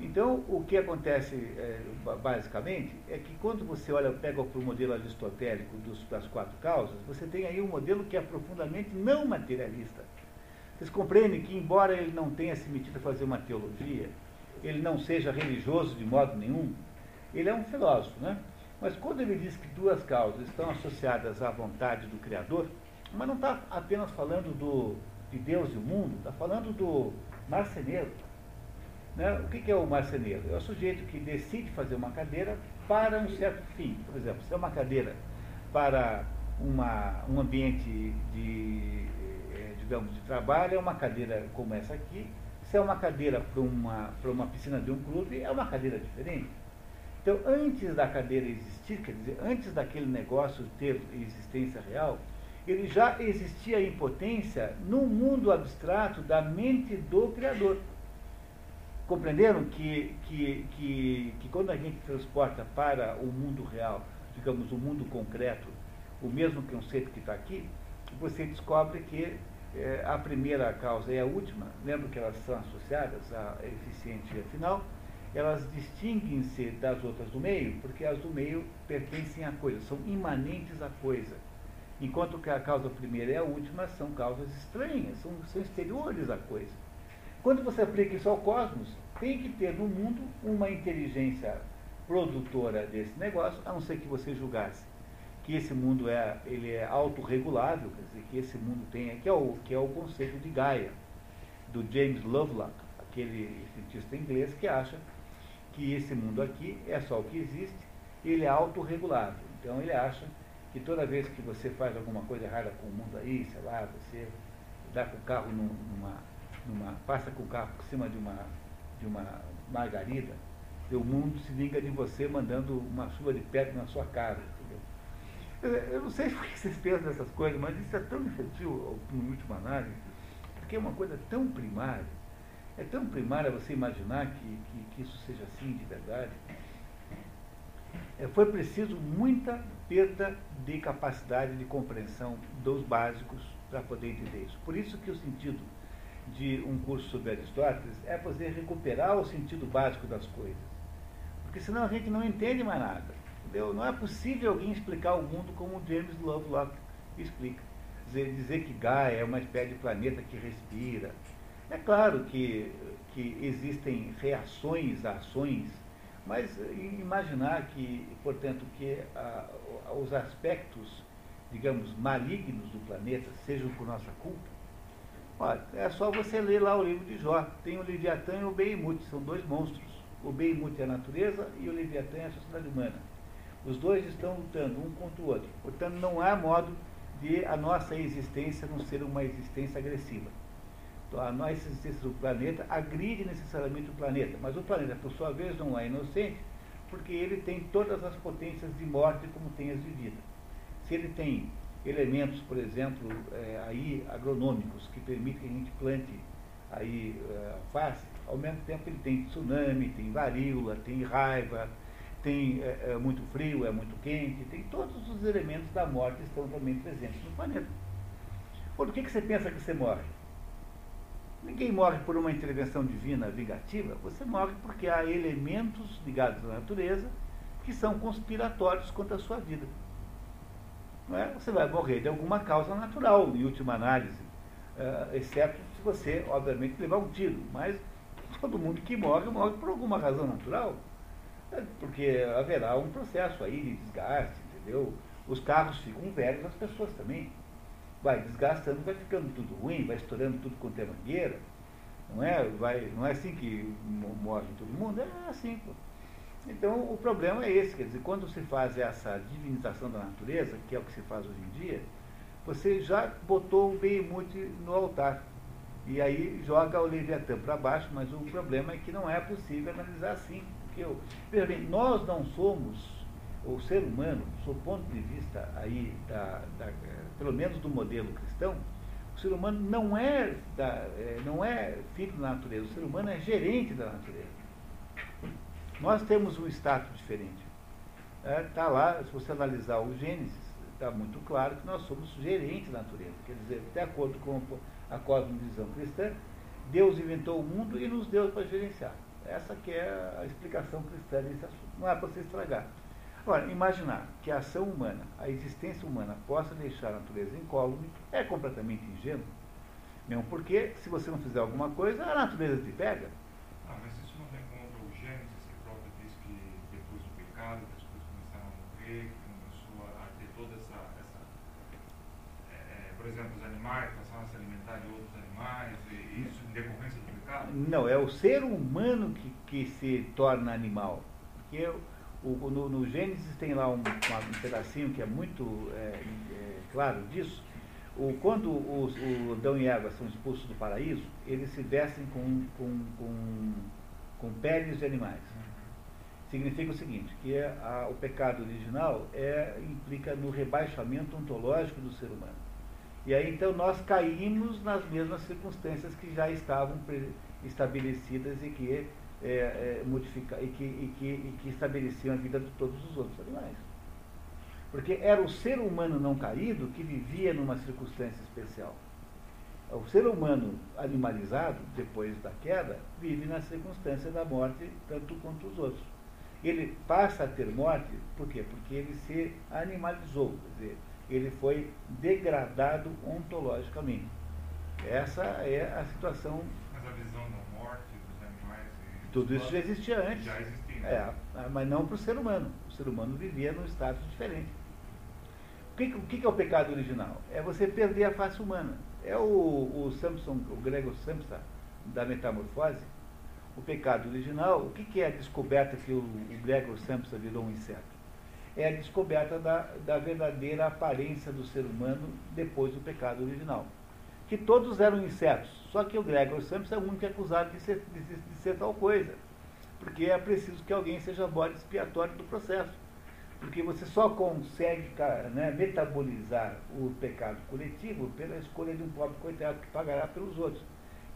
Então, o que acontece é, basicamente é que quando você olha, pega o modelo aristotélico dos, das quatro causas, você tem aí um modelo que é profundamente não materialista. Vocês compreendem que, embora ele não tenha se metido a fazer uma teologia, ele não seja religioso de modo nenhum, ele é um filósofo, né? Mas quando ele diz que duas causas estão associadas à vontade do Criador, mas não está apenas falando do, de Deus e o mundo, está falando do marceneiro. Né? O que, que é o marceneiro? É o sujeito que decide fazer uma cadeira para um certo fim. Por exemplo, se é uma cadeira para uma, um ambiente de, eh, digamos, de trabalho, é uma cadeira como essa aqui. Se é uma cadeira para uma, para uma piscina de um clube, é uma cadeira diferente. Então, antes da cadeira existir, quer dizer, antes daquele negócio ter existência real, ele já existia em potência no mundo abstrato da mente do Criador. Compreenderam que, que, que, que quando a gente transporta para o mundo real, digamos, o mundo concreto, o mesmo conceito que está aqui, você descobre que é, a primeira causa e a última, lembra que elas são associadas à eficiência final, elas distinguem-se das outras do meio, porque as do meio pertencem à coisa, são imanentes à coisa. Enquanto que a causa primeira e a última são causas estranhas, são, são exteriores à coisa. Quando você aplica isso ao cosmos, tem que ter no mundo uma inteligência produtora desse negócio, a não ser que você julgasse que esse mundo é, ele é autorregulável, quer dizer, que esse mundo tem, que é o, que é o conceito de Gaia, do James Lovelock, aquele cientista inglês que acha que esse mundo aqui é só o que existe e ele é autorregulável. Então ele acha que toda vez que você faz alguma coisa errada com o mundo aí, sei lá, você dá com o carro numa, numa passa com o carro por cima de uma, de uma margarida, o mundo se liga de você mandando uma chuva de pedra na sua casa. Entendeu? Eu não sei (laughs) por que vocês pensam nessas coisas, mas isso é tão infantil, no último análise, porque é uma coisa tão primária é tão primária você imaginar que, que, que isso seja assim de verdade. É, foi preciso muita perda de capacidade de compreensão dos básicos para poder entender isso. Por isso que o sentido de um curso sobre Aristóteles é você recuperar o sentido básico das coisas. Porque senão a gente não entende mais nada. Entendeu? Não é possível alguém explicar o mundo como James Lovelock explica. Dizer, dizer que Gaia é uma espécie de planeta que respira, é claro que, que existem reações a ações, mas imaginar que, portanto, que a, os aspectos, digamos, malignos do planeta sejam por nossa culpa, olha, é só você ler lá o livro de Jó. Tem o Leviatã e o Behemoth, são dois monstros. O Behemoth é a natureza e o Leviatã é a sociedade humana. Os dois estão lutando um contra o outro. Portanto, não há modo de a nossa existência não ser uma existência agressiva a nossa existência do planeta agride necessariamente o planeta, mas o planeta, por sua vez, não é inocente, porque ele tem todas as potências de morte como tem as de vida. Se ele tem elementos, por exemplo, é, aí agronômicos que permitem que a gente plante aí é, face, ao mesmo tempo ele tem tsunami, tem varíola, tem raiva, tem é, é, muito frio, é muito quente, tem todos os elementos da morte estão também presentes no planeta. Por que, que você pensa que você morre? Ninguém morre por uma intervenção divina vingativa, você morre porque há elementos ligados à natureza que são conspiratórios contra a sua vida. Não é? Você vai morrer de alguma causa natural, em última análise, uh, exceto se você, obviamente, levar um tiro. Mas (laughs) todo mundo que morre, morre por alguma razão natural, é porque haverá um processo aí de desgaste, entendeu? Os carros ficam velhos, as pessoas também. Vai desgastando, vai ficando tudo ruim, vai estourando tudo com é mangueira. Não é, vai, não é assim que morre todo mundo? É assim. Pô. Então, o problema é esse, quer dizer, quando se faz essa divinização da natureza, que é o que se faz hoje em dia, você já botou o Behemoth no altar. E aí joga o Leviatã para baixo, mas o problema é que não é possível analisar assim. Porque, eu, veja bem, nós não somos, o ser humano, do ponto de vista aí, da, da, pelo menos do modelo cristão, o ser humano não é, da, é, não é filho da natureza, o ser humano é gerente da natureza. Nós temos um status diferente. Está é, tá lá, se você analisar o Gênesis, está muito claro que nós somos gerentes da natureza. Quer dizer, de acordo com a cosmovisão cristã, Deus inventou o mundo e nos deu para gerenciar. Essa que é a explicação cristã desse assunto. Não é para você estragar. Agora, imaginar que a ação humana, a existência humana, possa deixar a natureza incólume é completamente ingênuo. Mesmo porque, se você não fizer alguma coisa, a natureza te pega. Ah, mas isso não vem contra o Gênesis, que próprio diz que depois do pecado, as coisas começaram a morrer, que começou a ter toda essa. essa é, é por exemplo, os animais passaram a se alimentar de outros animais, e isso em decorrência do pecado? Não, é o ser humano que, que se torna animal. Porque o, no, no, Gênesis tem lá um, um pedacinho que é muito é, é, claro disso. O, quando os, o Adão e Eva são expulsos do paraíso, eles se vestem com, com, com, com peles de animais. Significa o seguinte, que é a, o pecado original é, implica no rebaixamento ontológico do ser humano. E aí então nós caímos nas mesmas circunstâncias que já estavam estabelecidas e que é, é, modificar e que, e, que, e que estabeleciam a vida de todos os outros animais. Porque era o ser humano não caído que vivia numa circunstância especial. O ser humano animalizado, depois da queda, vive na circunstância da morte, tanto quanto os outros. Ele passa a ter morte, por quê? Porque ele se animalizou, quer dizer, ele foi degradado ontologicamente. Essa é a situação tudo isso já existia antes. Já existia. É, mas não para o ser humano. O ser humano vivia num status diferente. O que, o que é o pecado original? É você perder a face humana. É o, o Samson, o Gregor Samsa, da metamorfose. O pecado original, o que, que é a descoberta que o, o Gregor Samsa virou um inseto? É a descoberta da, da verdadeira aparência do ser humano depois do pecado original. Que todos eram insetos só que o Gregor Samsa é o único acusado de ser, de, de ser tal coisa. Porque é preciso que alguém seja bode expiatório do processo. Porque você só consegue né, metabolizar o pecado coletivo pela escolha de um pobre coitado que pagará pelos outros.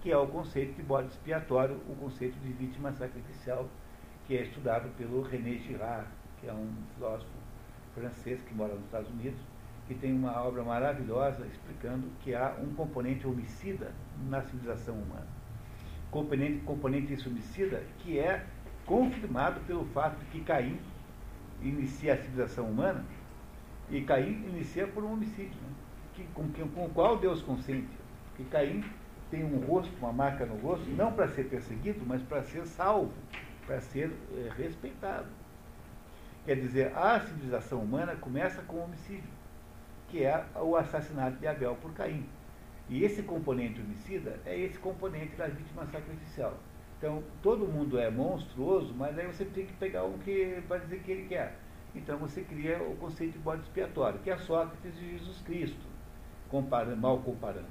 Que é o conceito de bode expiatório, o conceito de vítima sacrificial, que é estudado pelo René Girard, que é um filósofo francês que mora nos Estados Unidos que tem uma obra maravilhosa explicando que há um componente homicida na civilização humana. Componente, componente homicida que é confirmado pelo fato de que Caim inicia a civilização humana e Caim inicia por um homicídio, né? que, com, com o qual Deus consente. Que Caim tem um rosto, uma marca no rosto, não para ser perseguido, mas para ser salvo, para ser é, respeitado. Quer dizer, a civilização humana começa com o homicídio que é o assassinato de Abel por Caim. E esse componente homicida é esse componente da vítima sacrificial. Então, todo mundo é monstruoso, mas aí você tem que pegar um que vai dizer que ele quer. Então, você cria o conceito de bode expiatório, que é Sócrates e Jesus Cristo, comparando, mal comparando.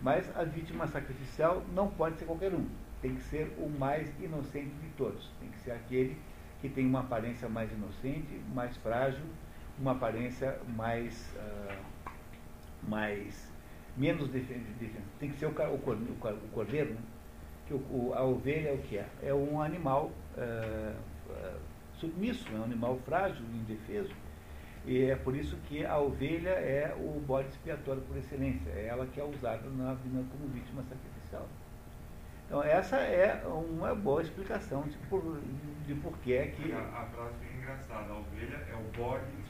Mas a vítima sacrificial não pode ser qualquer um. Tem que ser o mais inocente de todos. Tem que ser aquele que tem uma aparência mais inocente, mais frágil, uma aparência mais, uh, mais menos defensiva. Tem que ser o, o, o cordeiro, né? que o, a ovelha é o que é? É um animal uh, submisso, é um animal frágil, indefeso. E é por isso que a ovelha é o bode expiatório por excelência. É ela que é usada na como vítima sacrificial. Então essa é uma boa explicação de por, de por que é que. A, a frase fica engraçada, a ovelha é o bode.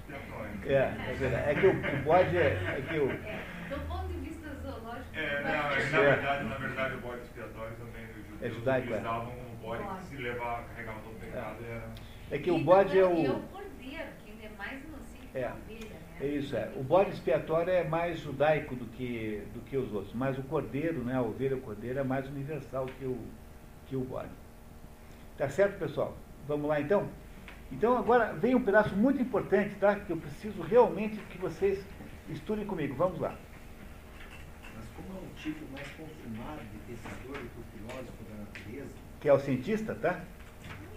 É, é verdade. É que o, o bode é, é que o. É, do ponto de vista zoológico. É, não, é, na, verdade, na verdade o bode expiatório também os judeus é judaico, eles davam um bode que se levava, carregava todo o pecado é. era. É que o bode é o. E o cordeiro, que é mais inocente que é. a ovelha, né? É isso, é. O bode expiatório é mais judaico do que, do que os outros, mas o cordeiro, né, a ovelha o cordeiro é mais universal que o, que o bode. Tá certo, pessoal? Vamos lá então? Então agora vem um pedaço muito importante, tá? Que eu preciso realmente que vocês estudem comigo. Vamos lá. Mas como é um tipo mais consumado de pensador do o filósofo da natureza, Que é o cientista, tá?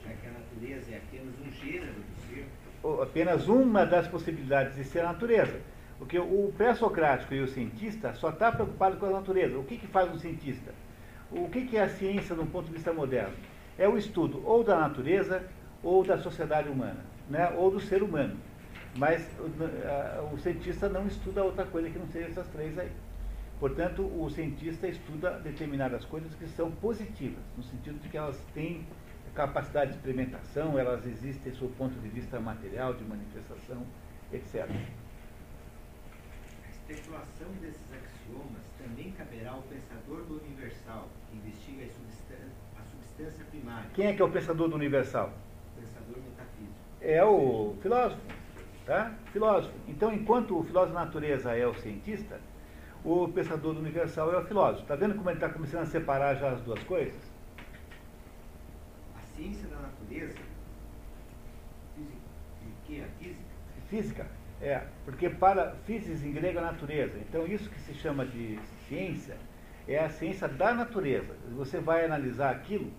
já que a natureza é apenas um gênero do ser, Ou apenas uma das possibilidades de ser a natureza. Porque o pré-socrático e o cientista só está preocupado com a natureza. O que, que faz um cientista? O que, que é a ciência do ponto de vista moderno? É o estudo ou da natureza ou da sociedade humana, né? ou do ser humano. Mas o, o cientista não estuda outra coisa que não seja essas três aí. Portanto, o cientista estuda determinadas coisas que são positivas, no sentido de que elas têm capacidade de experimentação, elas existem sob o ponto de vista material, de manifestação, etc. a especulação desses axiomas também caberá ao pensador do universal, que investiga a substância, a substância primária, Quem é que é o pensador do universal? É o filósofo, tá? Filósofo. Então, enquanto o filósofo da natureza é o cientista, o pensador do universal é o filósofo. Está vendo como ele está começando a separar já as duas coisas? A ciência da natureza, física, física, Física, é, porque para física em grego é natureza. Então isso que se chama de ciência é a ciência da natureza. Você vai analisar aquilo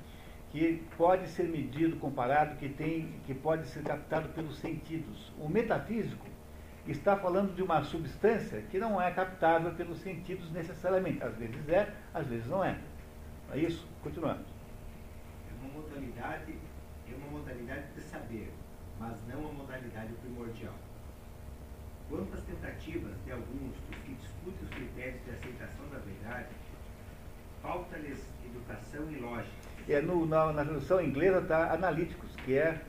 que pode ser medido, comparado, que tem, que pode ser captado pelos sentidos. O metafísico está falando de uma substância que não é captável pelos sentidos necessariamente. Às vezes é, às vezes não é. É isso? Continuando. é uma modalidade, é uma modalidade de saber, mas não a modalidade primordial. Quanto às tentativas de alguns que discutem os critérios de aceitação da verdade, falta-lhes educação e lógica. É, no- na, na tradução inglesa está analíticos, que é,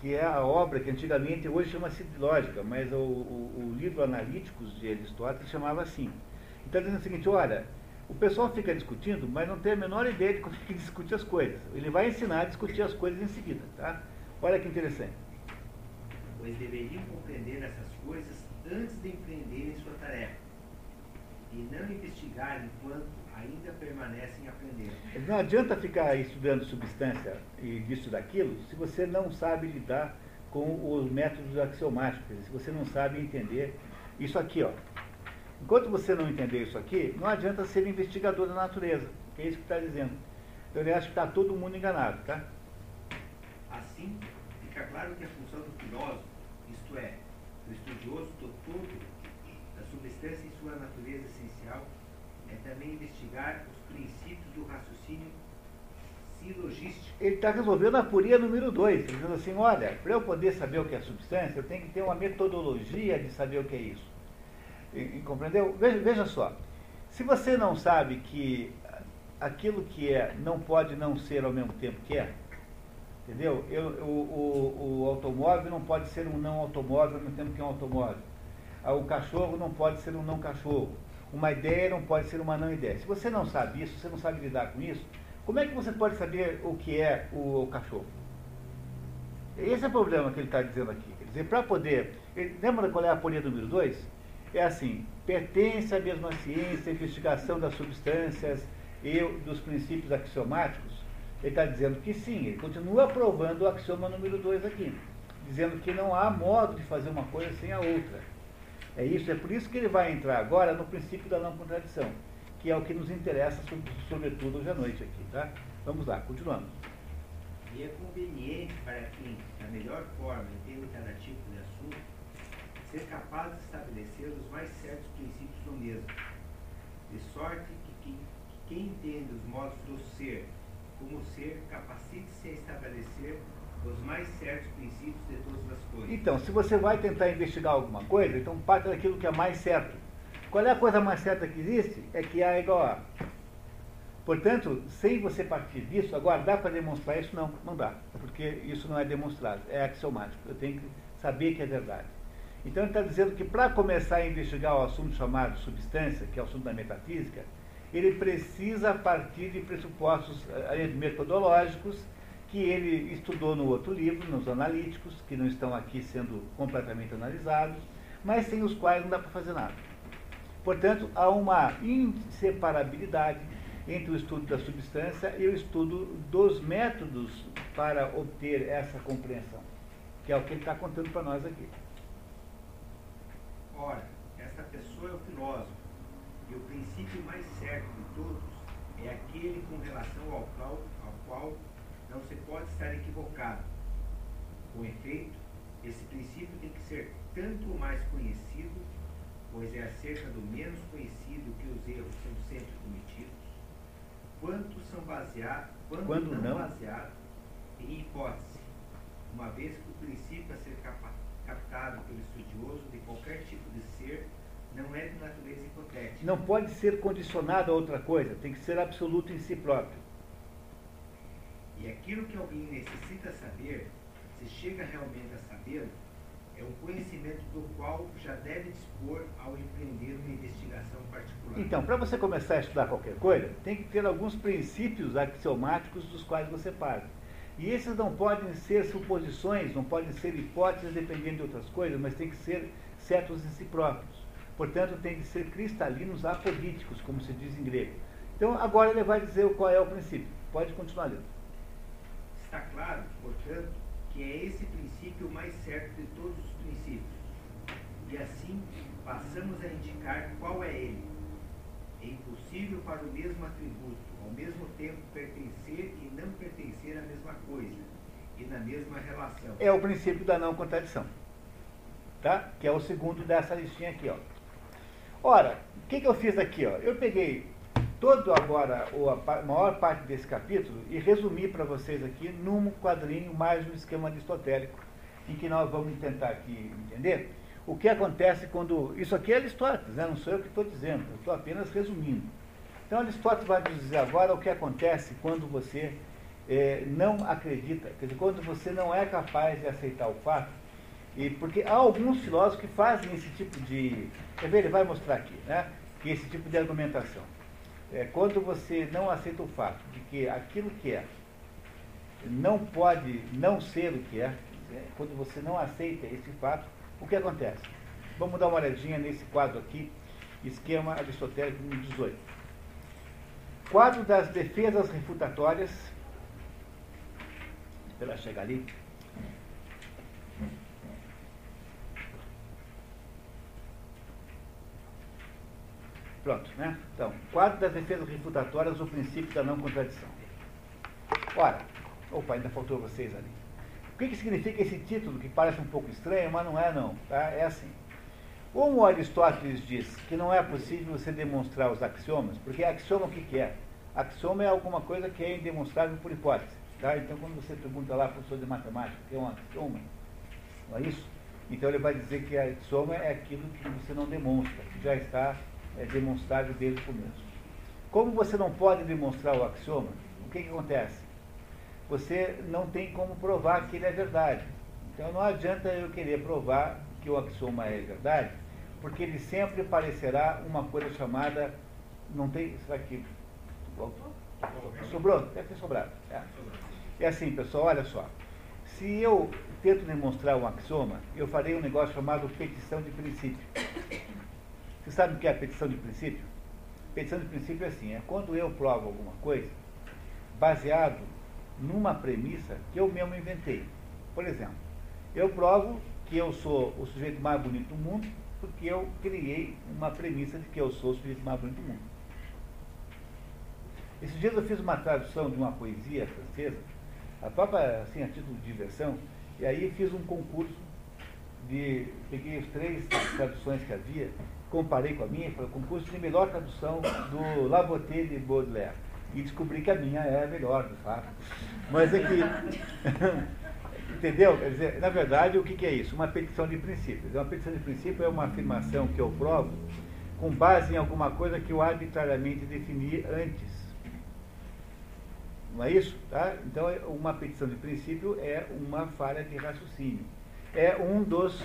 que é a obra que antigamente, hoje chama-se de lógica, mas o, o- o livro Analíticos de Aristóteles chamava assim. Então dizendo o seguinte, olha, o pessoal fica discutindo, mas não tem a menor ideia de como é que discute as coisas. Ele vai ensinar a discutir as coisas em seguida, tá? Olha que interessante. pois deveriam compreender essas coisas antes de empreenderem sua tarefa, e não investigar enquanto ainda permanecem aprendendo. Não adianta ficar estudando substância e disso e daquilo se você não sabe lidar com os métodos axiomáticos, se você não sabe entender isso aqui, ó. Enquanto você não entender isso aqui, não adianta ser investigador da natureza, que é isso que está dizendo. Então ele acha que está todo mundo enganado, tá? Assim, fica claro que a função do filósofo, isto é, do estudioso do todo, da substância em sua natureza também investigar os princípios do raciocínio silogístico. Ele está resolvendo a apuria número 2, dizendo assim, olha, para eu poder saber o que é substância, eu tenho que ter uma metodologia de saber o que é isso. E- e compreendeu? Veja, veja só, se você não sabe que aquilo que é não pode não ser ao mesmo tempo que é, entendeu? Eu, o, o, o automóvel não pode ser um não automóvel ao mesmo tempo que é um automóvel. Ah, O cachorro não pode ser um não cachorro. Uma ideia não pode ser uma não ideia. Se você não sabe isso, você não sabe lidar com isso, como é que você pode saber o que é o, cachorro? Esse é o problema que ele está dizendo aqui. Quer dizer, para poder. lembra qual é a aporia número 2? É assim: pertence à mesma ciência, investigação das substâncias e dos princípios axiomáticos. Ele está dizendo que sim, ele continua aprovando o axioma número 2 aqui, dizendo que não há modo de fazer uma coisa sem a outra. É isso, é por isso que ele vai entrar agora no princípio da não contradição, que é o que nos interessa, sob- sobretudo hoje à noite aqui, tá? Vamos lá, continuamos. E é conveniente para quem, da melhor forma, entende cada tipo de assunto, ser capaz de estabelecer os mais certos princípios do mesmo, de sorte que quem, que quem entende os modos do ser como ser capacite-se a estabelecer os mais certos princípios de todas as coisas. Então, se você vai tentar investigar alguma coisa, então parte daquilo que é mais certo. Qual é a coisa mais certa que existe? É que A é igual a. Portanto, sem você partir disso, dá para demonstrar isso? Não, não dá, porque isso não é demonstrado, é axiomático. Eu tenho que saber que é verdade. Então ele está dizendo que para começar a investigar o assunto chamado substância, que é o assunto da metafísica, ele precisa partir de pressupostos eh, metodológicos que ele estudou no outro livro, nos analíticos, que não estão aqui sendo completamente analisados, mas sem os quais não dá para fazer nada. Portanto, há uma inseparabilidade entre o estudo da substância e o estudo dos métodos para obter essa compreensão, que é o que ele está contando para nós aqui. Ora, esta pessoa é o filósofo, e o princípio mais certo de todos é aquele com relação ao qual, ao qual não se pode estar equivocado. Com efeito, esse princípio tem que ser tanto mais conhecido, pois é acerca do menos conhecido que os erros são sempre cometidos, quanto são baseados, quando, Quando não, não. baseados em hipótese, uma vez que o princípio a ser captado pelo estudioso de qualquer tipo de ser não é de natureza hipotética. Não pode ser condicionado a outra coisa, tem que ser absoluto em si próprio. E aquilo que alguém necessita saber, se chega realmente a sabê-lo, é o conhecimento do qual já deve dispor ao empreender uma investigação particular. Então, para você começar a estudar qualquer coisa, tem que ter alguns princípios axiomáticos dos quais você parte. E esses não podem ser suposições, não podem ser hipóteses dependendo de outras coisas, mas tem que ser certos em si próprios. Portanto, tem que ser cristalinos apodíticos, como se diz em grego. Então, agora ele vai dizer qual é o princípio. Pode continuar lendo. Está claro, portanto, que é esse princípio o mais certo de todos os princípios. E assim, passamos a indicar qual é ele. É impossível para o mesmo atributo, ao mesmo tempo pertencer e não pertencer à mesma coisa, e na mesma relação. É o princípio da não contradição. Tá? Que é o segundo dessa listinha aqui, ó. Ora, o que, que eu fiz aqui, ó? Eu peguei todo agora o- a maior parte desse capítulo e resumi para vocês aqui num quadrinho mais um esquema aristotélico, em que nós vamos tentar aqui entender o que acontece quando. Isso aqui é Aristóteles, né? não sou eu que estou dizendo, eu estou apenas resumindo. Então Aristóteles vai nos dizer agora o que acontece quando você eh, não acredita, quer dizer, quando você não é capaz de aceitar o fato e porque há alguns filósofos que fazem esse tipo de. Quer ver, ele vai mostrar aqui, né? Que esse tipo de argumentação. É, quando você não aceita o fato de que aquilo que é não pode não ser o que é, é, quando você não aceita esse fato, o que acontece? Vamos dar uma olhadinha nesse quadro aqui, esquema aristotélico número 18. Quadro das defesas refutatórias. Espera chegar ali. Pronto, né? Então, quadro das defesas refutatórias, o princípio da não contradição. Ora, opa, ainda faltou vocês ali. O que, que significa esse título, que parece um pouco estranho, mas não é não, tá? É assim. Como Aristóteles diz que não é possível você demonstrar os axiomas, porque axioma o que, que é? Axioma é alguma coisa que é indemonstrável por hipótese. Tá? Então, quando você pergunta lá professor de matemática, o que é um axioma? Não é isso? Então, ele vai dizer que axioma é aquilo que você não demonstra, que já está é, demonstrável desde o começo. Como você não pode demonstrar o axioma, o que, que acontece? Você não tem como provar que ele é verdade. Então, não adianta eu querer provar que o axioma é verdade, porque ele sempre parecerá uma coisa chamada. Não tem. Será que. Sobrou? Deve ter sobrado. É. é assim, pessoal, olha só. Se eu tento demonstrar um axioma, eu farei um negócio chamado petição de princípio. Você sabe o que é a petição de princípio? Petição de princípio é assim: é quando eu provo alguma coisa baseado numa premissa que eu mesmo inventei. Por exemplo, eu provo que eu sou o sujeito mais bonito do mundo porque eu criei uma premissa de que eu sou o sujeito mais bonito do mundo. Esses dias eu fiz uma tradução de uma poesia francesa, a própria, assim, a título de diversão, e aí fiz um concurso de. Peguei as três traduções que havia, comparei com a minha, foi o concurso de melhor tradução do Laboté de Baudelaire. E descobri que a minha é a melhor, de fato. Mas é que. (laughs) Entendeu? Quer dizer, na verdade, o que, é isso? Uma petição de princípios. Uma petição de princípio é uma afirmação que eu provo com base em alguma coisa que eu arbitrariamente defini antes. Não é isso? Tá? Então, uma petição de princípio é uma falha de raciocínio. É um dos,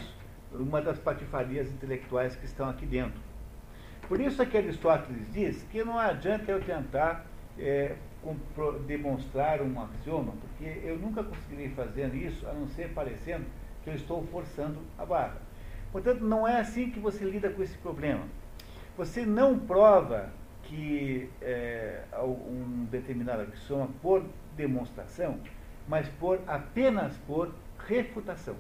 uma das patifarias intelectuais que estão aqui dentro. Por isso é que Aristóteles diz que não adianta eu tentar é, demonstrar um axioma, porque eu nunca conseguirei fazer isso a não ser parecendo que eu estou forçando a barra. Portanto, não é assim que você lida com esse problema. Você não prova que é, um determinado axioma por demonstração, mas por apenas por refutação.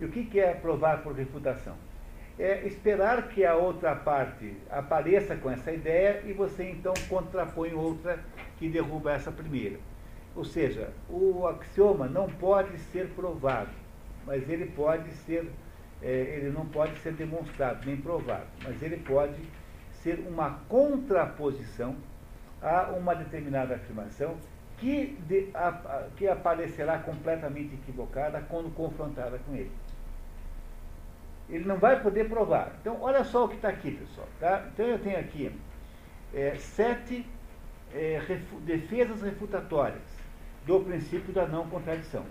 E o que é provar por refutação? É esperar que a outra parte apareça com essa ideia e você então contrapõe outra que derruba essa primeira. Ou seja, o axioma não pode ser provado, mas ele pode ser, é, ele não pode ser demonstrado nem provado, mas ele pode ser uma contraposição a uma determinada afirmação que, de, a, que aparecerá completamente equivocada quando confrontada com ele. Ele não vai poder provar. Então, olha só o que está aqui, pessoal. Tá? Então, eu tenho aqui é, sete é, refu defesas refutatórias do princípio da não contradição.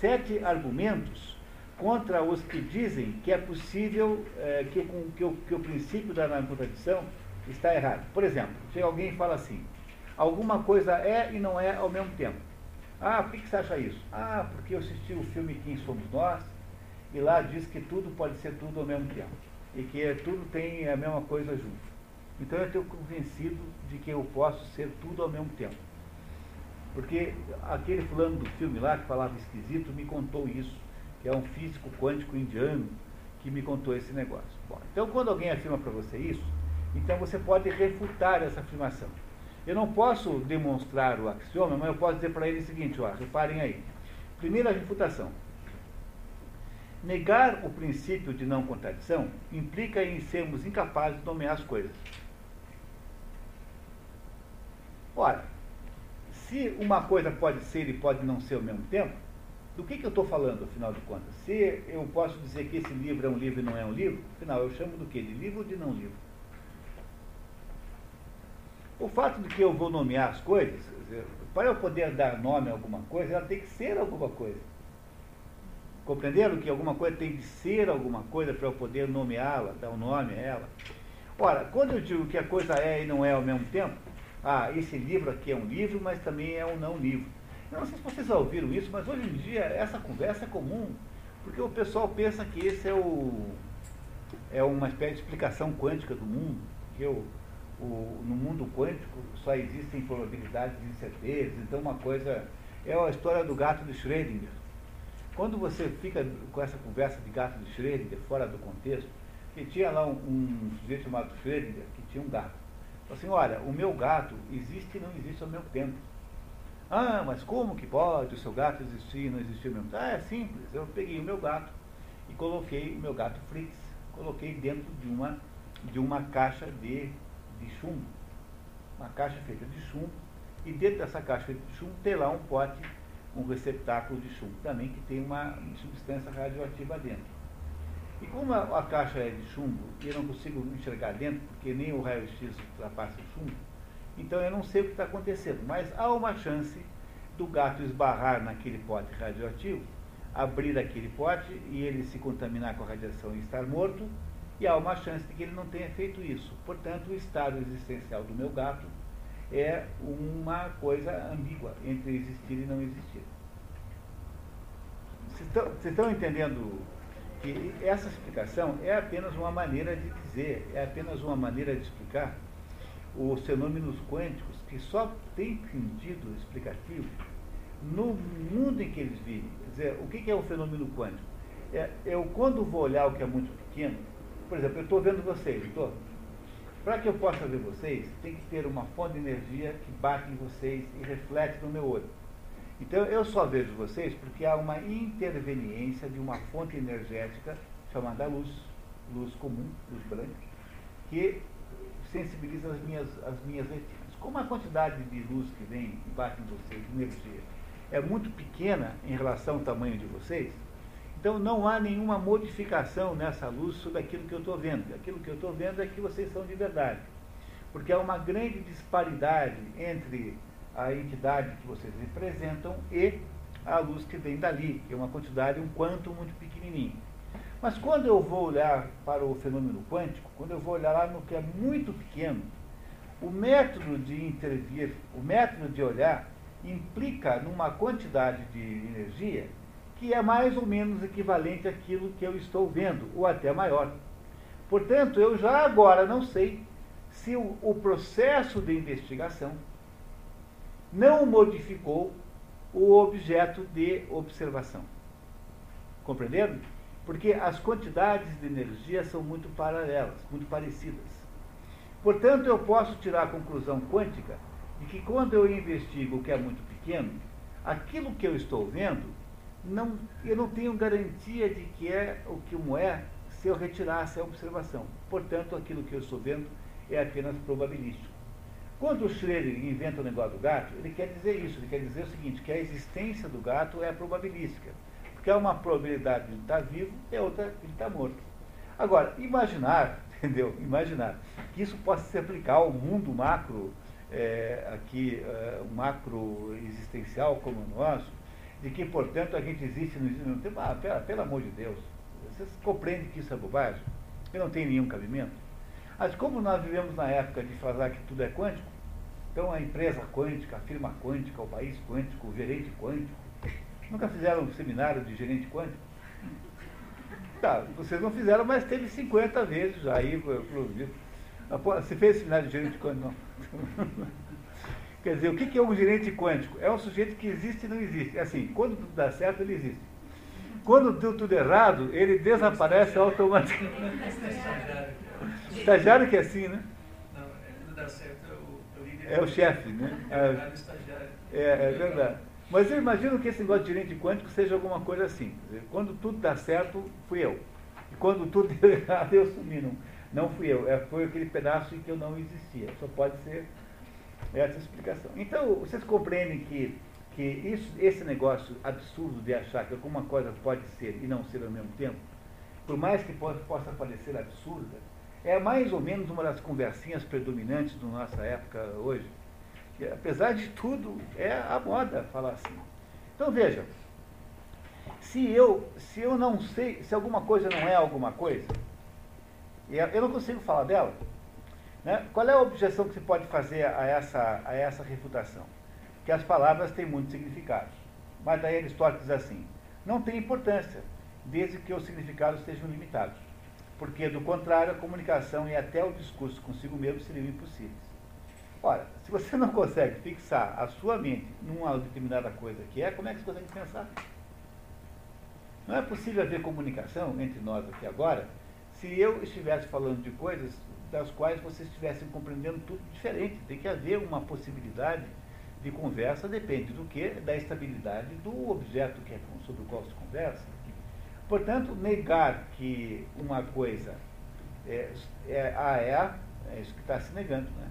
Sete argumentos contra os que dizem que é possível é, que, com, que, o, que o princípio da não contradição está errado. Por exemplo, se alguém fala assim, alguma coisa é e não é ao mesmo tempo. Ah, por que, que você acha isso? Ah, porque eu assisti o filme Quem Somos Nós, e lá diz que tudo pode ser tudo ao mesmo tempo. E que tudo tem a mesma coisa junto. Então eu estou convencido de que eu posso ser tudo ao mesmo tempo. Porque aquele fulano do filme lá, que falava esquisito, me contou isso, que é um físico quântico indiano que me contou esse negócio. Bom, então quando alguém afirma para você isso, então você pode refutar essa afirmação. Eu não posso demonstrar o axioma, mas eu posso dizer para ele o seguinte, ó, reparem aí. Primeira refutação. Negar o princípio de não contradição implica em sermos incapazes de nomear as coisas. Ora, se uma coisa pode ser e pode não ser ao mesmo tempo, do que, que eu estou falando, afinal de contas? Se eu posso dizer que esse livro é um livro e não é um livro, afinal, eu chamo do que? De livro ou de não livro? O fato de que eu vou nomear as coisas, para eu poder dar nome a alguma coisa, ela tem que ser alguma coisa. Compreenderam que alguma coisa tem que ser alguma coisa para eu poder nomeá-la, dar um nome a ela? Ora, quando eu digo que a coisa é e não é ao mesmo tempo, ah, esse livro aqui é um livro, mas também é um não livro. Eu não sei se vocês já ouviram isso, mas hoje em dia essa conversa é comum, porque o pessoal pensa que esse é o é uma espécie de explicação quântica do mundo, que o, no mundo quântico só existem probabilidades de incertezas, então uma coisa é a história do gato de Schrödinger. Quando você fica com essa conversa de gato de Schrödinger fora do contexto, que tinha lá um, um sujeito chamado Schrödinger que tinha um gato. Assim, olha, o meu gato existe e não existe ao mesmo tempo. Ah, mas como que pode o seu gato existir e não existir ao mesmo tempo? Ah, é simples. Eu peguei o meu gato e coloquei o meu gato Fritz, coloquei dentro de uma, de uma caixa de, de chumbo. Uma caixa feita de chumbo. E dentro dessa caixa feita de chumbo tem lá um pote, um receptáculo de chumbo também, que tem uma substância radioativa dentro. E como a, a, caixa é de chumbo e eu não consigo enxergar dentro, porque nem o raio-x ultrapassa o chumbo, então eu não sei o que está acontecendo. Mas há uma chance do gato esbarrar naquele pote radioativo, abrir aquele pote e ele se contaminar com a radiação e estar morto, e há uma chance de que ele não tenha feito isso. Portanto, o estado existencial do meu gato é uma coisa ambígua entre existir e não existir. Vocês estão entendendo que essa explicação é apenas uma maneira de dizer, é apenas uma maneira de explicar os fenômenos quânticos que só têm sentido explicativo no mundo em que eles vivem. Quer dizer, o que é o fenômeno quântico? É, eu, quando vou olhar o que é muito pequeno, por exemplo, eu estou vendo vocês, estou? Para que eu possa ver vocês, tem que ter uma fonte de energia que bate em vocês e reflete no meu olho. Então eu só vejo vocês porque há uma interveniência de uma fonte energética chamada luz, luz comum, luz branca, que sensibiliza as minhas, as minhas retinas. Como a quantidade de luz que vem e bate em vocês, de energia, é muito pequena em relação ao tamanho de vocês, então não há nenhuma modificação nessa luz sobre aquilo que eu estou vendo. Aquilo que eu estou vendo é que vocês são de verdade. Porque há uma grande disparidade entre a entidade que vocês representam e a luz que vem dali, que é uma quantidade um quanto muito pequenininho. Mas quando eu vou olhar para o fenômeno quântico, quando eu vou olhar lá no que é muito pequeno, o método de intervir, o método de olhar, implica numa quantidade de energia que é mais ou menos equivalente àquilo que eu estou vendo, ou até maior. Portanto, eu já agora não sei se o, o processo de investigação não modificou o objeto de observação. Compreenderam? Porque as quantidades de energia são muito paralelas, muito parecidas. Portanto, eu posso tirar a conclusão quântica de que quando eu investigo o que é muito pequeno, aquilo que eu estou vendo, não, eu não tenho garantia de que é o que um é se eu retirasse a observação. Portanto, aquilo que eu estou vendo é apenas probabilístico. Quando o Schroeder inventa o negócio do gato, ele quer dizer isso, ele quer dizer o seguinte, que a existência do gato é probabilística. Porque é uma probabilidade de ele estar vivo e outra de ele estar morto. Agora, imaginar, (laughs) entendeu? Imaginar que isso possa se aplicar ao mundo macro, é, aqui, é, macro existencial como o nosso, de que, portanto, a gente existe no tempo. Ah, pelo, pelo amor de Deus, vocês compreendem que isso é bobagem? Que não tem nenhum cabimento? Mas como nós vivemos na época de falar que tudo é quântico, então a empresa quântica, a firma quântica, o país quântico, o gerente quântico, nunca fizeram um seminário de gerente quântico? Tá, vocês não fizeram, mas teve 50 vezes aí, inclusive. Você fez seminário de gerente quântico? Não. (laughs) Quer dizer, o que é um gerente quântico? É um sujeito que existe e não existe. É assim, quando tudo dá certo, ele existe. Quando deu tudo errado, ele desaparece automaticamente. (laughs) Estagiário que é assim, né? Não, é, quando dá certo é o, líder. É o chefe, né? É, é, estagiário. é, é verdade. Mas eu imagino que esse negócio de gerente quântico seja alguma coisa assim. Quando tudo dá certo, fui eu. E quando tudo (laughs) deu errado, eu sumi. Não, não fui eu. É, foi aquele pedaço em que eu não existia. Só pode ser essa explicação. Então, vocês compreendem que, que isso, esse negócio absurdo de achar que alguma coisa pode ser e não ser ao mesmo tempo, por mais que possa, parecer absurda, é mais ou menos uma das conversinhas predominantes da nossa época hoje. Que, apesar de tudo, é a moda falar assim. Então veja, se eu, se eu não sei, se alguma coisa não é alguma coisa, eu não consigo falar dela, né? qual é a objeção que se pode fazer a essa, a essa refutação? Que as palavras têm muitos significados. Mas daí Aristóteles diz assim, não tem importância, desde que os significados sejam limitados porque, do contrário, a comunicação e até o discurso consigo mesmo seriam impossíveis. Ora, se você não consegue fixar a sua mente numa determinada coisa que é, como é que você consegue pensar? Não é possível haver comunicação entre nós aqui agora se eu estivesse falando de coisas das quais vocês estivessem compreendendo tudo diferente. Tem que haver uma possibilidade de conversa, depende do que? Da estabilidade do objeto que é sobre o qual se conversa Portanto, negar que uma coisa é, é A é A, é isso que está se negando, né?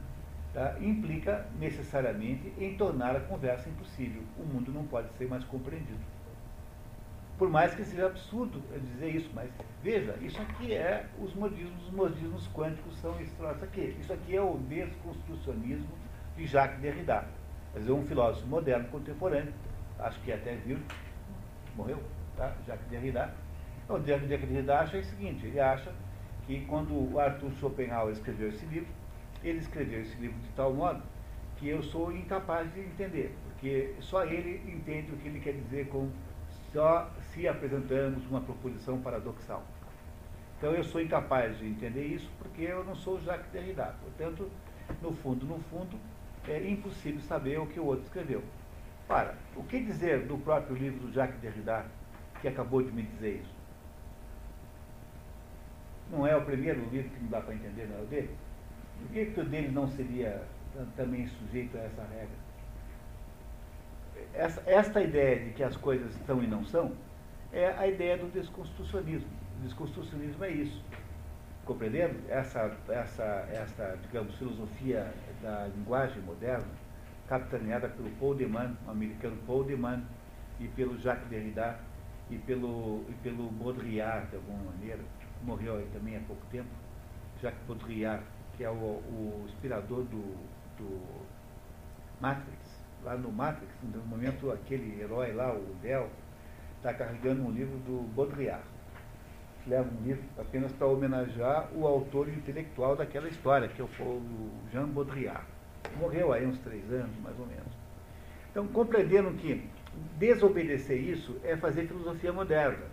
Tá? implica necessariamente em tornar a conversa impossível. O mundo não pode ser mais compreendido. Por mais que seja absurdo dizer isso, mas veja, isso aqui é os modismos, os modismos quânticos são isso aqui. Isso aqui é o desconstrucionismo de Jacques Derrida. Quer dizer, um filósofo moderno contemporâneo, acho que até viu, morreu, tá? Jacques Derrida então, que ele acha é o seguinte, ele acha que quando o Arthur Schopenhauer escreveu esse livro, ele escreveu esse livro de tal modo que eu sou incapaz de entender, porque só ele entende o que ele quer dizer com só se apresentamos uma proposição paradoxal. Então eu sou incapaz de entender isso porque eu não sou Jacques Derrida. Portanto, no fundo, no fundo, é impossível saber o que o outro escreveu. Para, o que dizer do próprio livro do Jacques Derrida, que acabou de me dizer isso? não é o primeiro livro que não dá para entender, não é o dele? Por que, o dele não seria também sujeito a essa regra? Essa, esta ideia de que as coisas são e não são é a ideia do desconstrucionismo. O desconstrucionismo é isso. Compreendendo? Essa, essa, essa digamos, filosofia da linguagem moderna, capitaneada pelo Paul Deman, o americano Paul Deman, e pelo Jacques Derrida, e pelo, e pelo Baudrillard, de alguma maneira, morreu aí também há pouco tempo, Jacques Baudrillard, que é o, o inspirador do, do Matrix. Lá no Matrix, no momento, aquele herói lá, o Del, está carregando um livro do Baudrillard. Leva um livro apenas para homenagear o autor intelectual daquela história, que é o Jean Baudrillard. Morreu aí uns três anos, mais ou menos. Então, compreenderam que desobedecer isso é fazer filosofia moderna.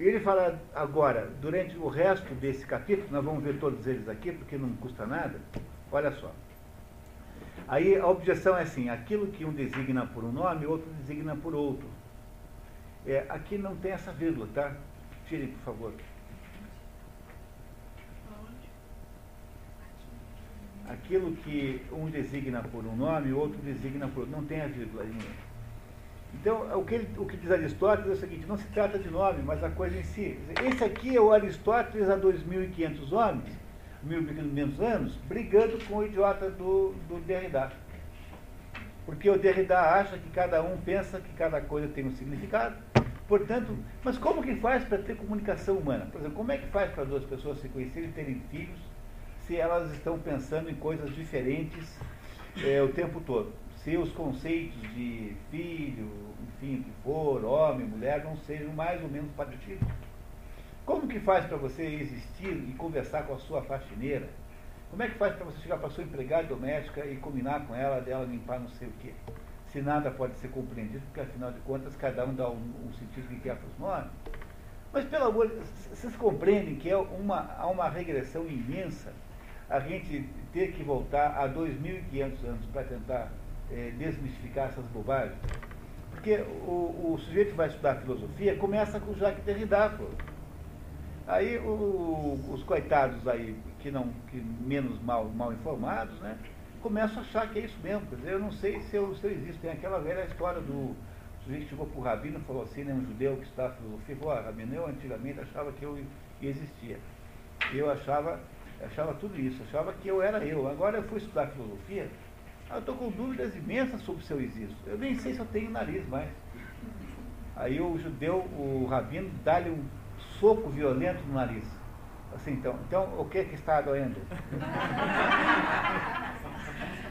Ele fala agora, durante o resto desse capítulo, nós vamos ver todos eles aqui, porque não custa nada. Olha só. Aí a objeção é assim: aquilo que um designa por um nome, outro designa por outro. É, aqui não tem essa vírgula, tá? Tirem, por favor. Aquilo que um designa por um nome, outro designa por outro. Não tem a vírgula. Então, o que, ele, o que diz Aristóteles é o seguinte: não se trata de nome, mas a coisa em si. Esse aqui é o Aristóteles há 2.500 homens, 1.500 anos, brigando com o idiota do, do Derrida. Porque o Derrida acha que cada um pensa que cada coisa tem um significado. Portanto, mas como que faz para ter comunicação humana? Por exemplo, como é que faz para duas pessoas se conhecerem e terem filhos se elas estão pensando em coisas diferentes é, o tempo todo? Se os conceitos de filho, enfim, que for, homem, mulher, não sejam mais ou menos parecidos? Como que faz para você existir e conversar com a sua faxineira? Como é que faz para você chegar para a sua empregada doméstica e combinar com ela, dela limpar não sei o quê? Se nada pode ser compreendido, porque afinal de contas cada um dá um, um sentido que quer para os nomes. Mas pelo amor, vocês compreendem que é uma, há uma regressão imensa a gente ter que voltar a 2.500 anos para tentar é, desmistificar essas bobagens? Porque o, o sujeito que vai estudar filosofia começa com Jacques Derrida, pô. Aí o, os coitados aí, que não, que menos mal, mal informados, né, começam a achar que é isso mesmo. Quer dizer, eu não sei se eu, se eu existo. Tem aquela velha história do sujeito chegou para o Rabino e falou assim, né, um judeu que estudava filosofia, falou, ah, Rabino, eu antigamente achava que eu existia. Eu achava, achava tudo isso, achava que eu era eu. Agora eu fui estudar filosofia, eu estou com dúvidas imensas sobre se eu existo. Eu nem sei se eu tenho nariz mais. Aí o judeu, o rabino, dá-lhe um soco violento no nariz. Assim, então, então o que, que está doendo?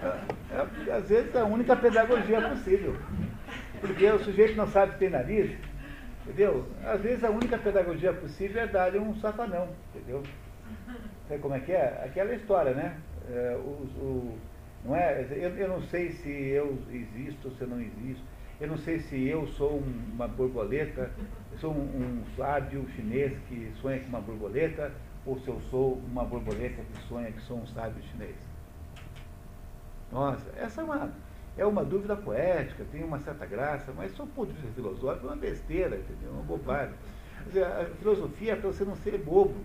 É, é, às vezes é a única pedagogia possível. Porque o sujeito não sabe se tem nariz, entendeu? Às vezes a única pedagogia possível é dar-lhe um satanão, entendeu? Sabe como é que é? Aquela história, né? É, o, o, não é? Eu, eu não sei se eu existo ou se eu não existo. Eu não sei se eu sou uma borboleta, sou um, um sábio chinês que sonha com uma borboleta, ou se eu sou uma borboleta que sonha que sou um sábio chinês. Nossa, essa é uma, é uma dúvida poética, tem uma certa graça, mas só ponto de vista filosófico é uma besteira, entendeu? Uma bobagem. Dizer, a filosofia é para você não ser bobo,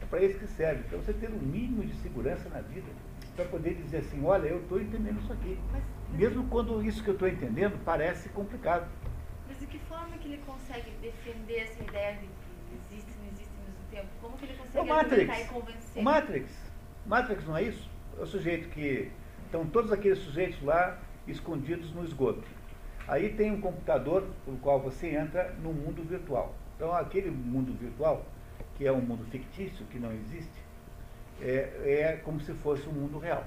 é para isso que serve, para você ter um mínimo de segurança na vida, para poder dizer assim, olha, eu estou entendendo isso aqui. Mas, Mesmo quando isso que eu estou entendendo parece complicado. Mas de que forma que ele consegue defender essa ideia de que existe e não existe ao mesmo tempo? Como que ele consegue o Matrix. e convencer? O Matrix. Matrix não é isso? É o sujeito que. Estão todos aqueles sujeitos lá escondidos no esgoto. Aí tem um computador pelo qual você entra no mundo virtual. Então aquele mundo virtual, que é um mundo fictício, que não existe, é, é como se fosse um mundo real.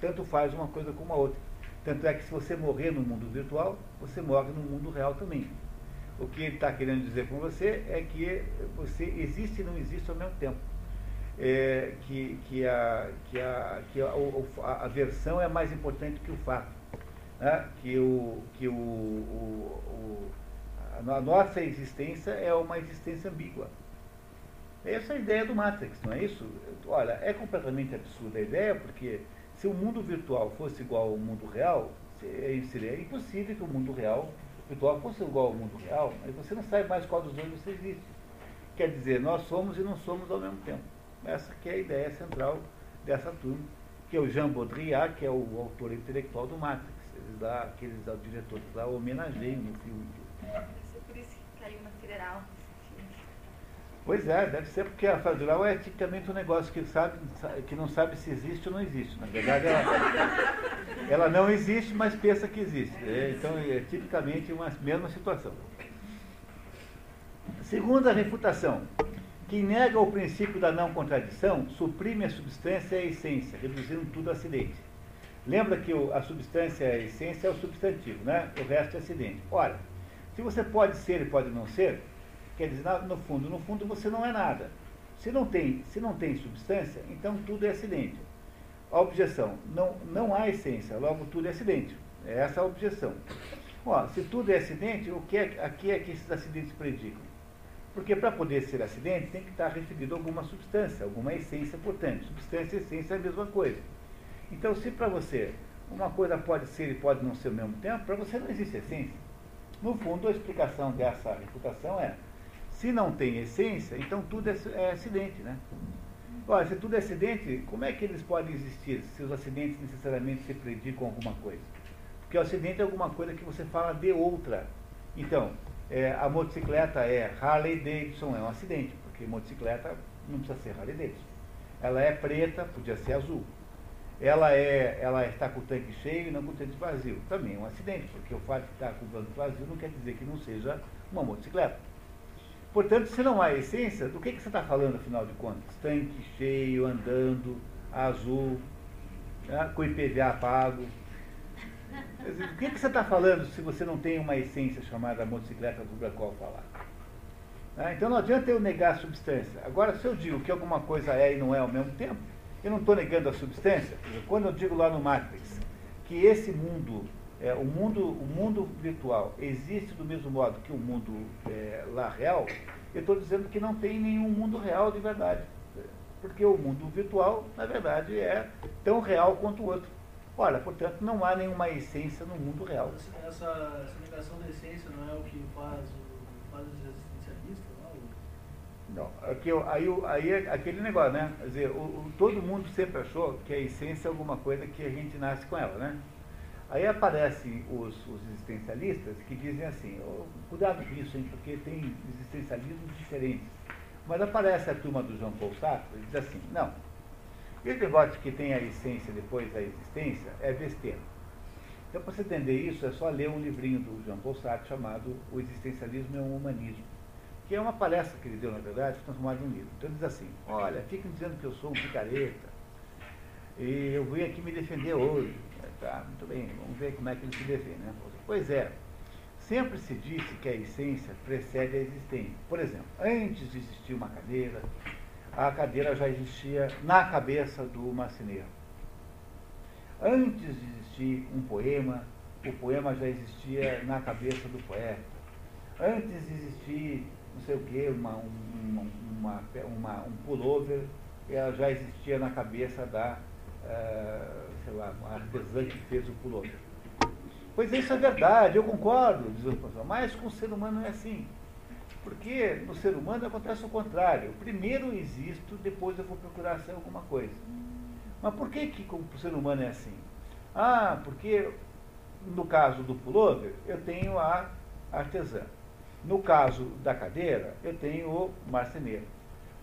Tanto faz uma coisa como a outra. Tanto é que se você morrer no mundo virtual, você morre no mundo real também. O que ele está querendo dizer com você é que você existe e não existe ao mesmo tempo. É, que, que, a, que, a, que a, a, a versão é mais importante que o fato. Né? Que, o, que o, o, o, a nossa existência é uma existência ambígua. Essa é a ideia do Matrix, não é isso? Olha, é completamente absurda a ideia, porque se o mundo virtual fosse igual ao mundo real, seria impossível que o mundo real virtual fosse igual ao mundo real, mas você não sabe mais qual dos dois você existe. Quer dizer, nós somos e não somos ao mesmo tempo. Essa que é a ideia central dessa turma, que é o Jean Baudrillard, que é o autor intelectual do Matrix. Eles aqueles diretores lá homenageiam no filme. Ser por isso que caiu na federal. Pois é, deve ser porque a federal é tipicamente um negócio que, sabe, que não sabe se existe ou não existe. Na verdade, ela, ela não existe, mas pensa que existe. É, então, é tipicamente uma mesma situação. Segunda refutação. Quem nega o princípio da não contradição suprime a substância e a essência, reduzindo tudo a acidente. Lembra que o- a substância e a essência é o substantivo, né? O resto é acidente. Ora, se você pode ser e pode não ser, quer dizer, no fundo, no fundo você não é nada. Se não tem, se não tem substância, então tudo é acidente. A objeção, não, não há essência, logo tudo é acidente. É essa a objeção. Ó, se tudo é acidente, o que é, aqui é que esses acidentes predicam? Porque para poder ser acidente tem que estar referido a alguma substância, alguma essência, portanto. Substância e essência é a mesma coisa. Então, se para você uma coisa pode ser e pode não ser ao mesmo tempo, para você não existe essência. No fundo, a explicação dessa reputação é, se não tem essência, então tudo é, é acidente, né? Olha, se tudo é acidente, como é que eles podem existir se os acidentes necessariamente se predicam alguma coisa? Porque o acidente é alguma coisa que você fala de outra. Então, é, a motocicleta é Harley Davidson, é um acidente, porque motocicleta não precisa ser Harley Davidson. Ela é preta, podia ser azul. Ela, é, ela está com o tanque cheio e não com o tanque vazio. Também é um acidente, porque o fato de estar com o tanque vazio não quer dizer que não seja uma motocicleta. Portanto, se não há essência, do que, que você está falando, afinal de contas? Tanque cheio, andando, azul, né, com IPVA pago. Dizer, o que, que você está falando se você não tem uma essência chamada motocicleta sobre a qual falar? Né, então não adianta eu negar a substância. Agora, se eu digo que alguma coisa é e não é ao mesmo tempo, eu não estou negando a substância. Quando eu digo lá no Matrix que esse mundo, é, o mundo, o mundo virtual existe do mesmo modo que o mundo é, lá real, eu estou dizendo que não tem nenhum mundo real de verdade. Porque o mundo virtual, na verdade, é tão real quanto o outro. Ora, portanto, não há nenhuma essência no mundo real. Essa, essa negação da essência não é o que faz, faz os existencialistas? Não, aqui, aí, aí é aquele negócio, né? Quer dizer, o, o, todo mundo sempre achou que a essência é alguma coisa que a gente nasce com ela, né? Aí aparecem os, os existencialistas que dizem assim, oh, cuidado com isso, hein, porque tem existencialismos diferentes. Mas aparece a turma do João Paul Sartre e diz assim, não, esse negócio que tem a essência depois da existência é besteira. Então, para você entender isso, é só ler um livrinho do Jean Paul Sartre chamado O Existencialismo é um Humanismo que é uma palestra que ele deu, na verdade, transformada em um livro. Então ele diz assim, olha, fiquem dizendo que eu sou um picareta, e eu vim aqui me defender hoje. Tá, muito bem, vamos ver como é que ele se defende. Né? Pois é, sempre se disse que a essência precede a existência. Por exemplo, antes de existir uma cadeira, a cadeira já existia na cabeça do marceneiro. Antes de existir um poema, o poema já existia na cabeça do poeta. Antes de existir não sei o que, uma, uma, uma, uma, um pullover, ela já existia na cabeça da, uh, sei lá, artesã que fez o pullover. Pois isso é verdade, eu concordo, diz o professor, mas com o ser humano não é assim. Porque no ser humano acontece o contrário. Primeiro existo, depois eu vou procurar ser alguma coisa. Mas por que, que com o ser humano é assim? Ah, porque no caso do pullover, eu tenho a artesã. No caso da cadeira, eu tenho o marceneiro.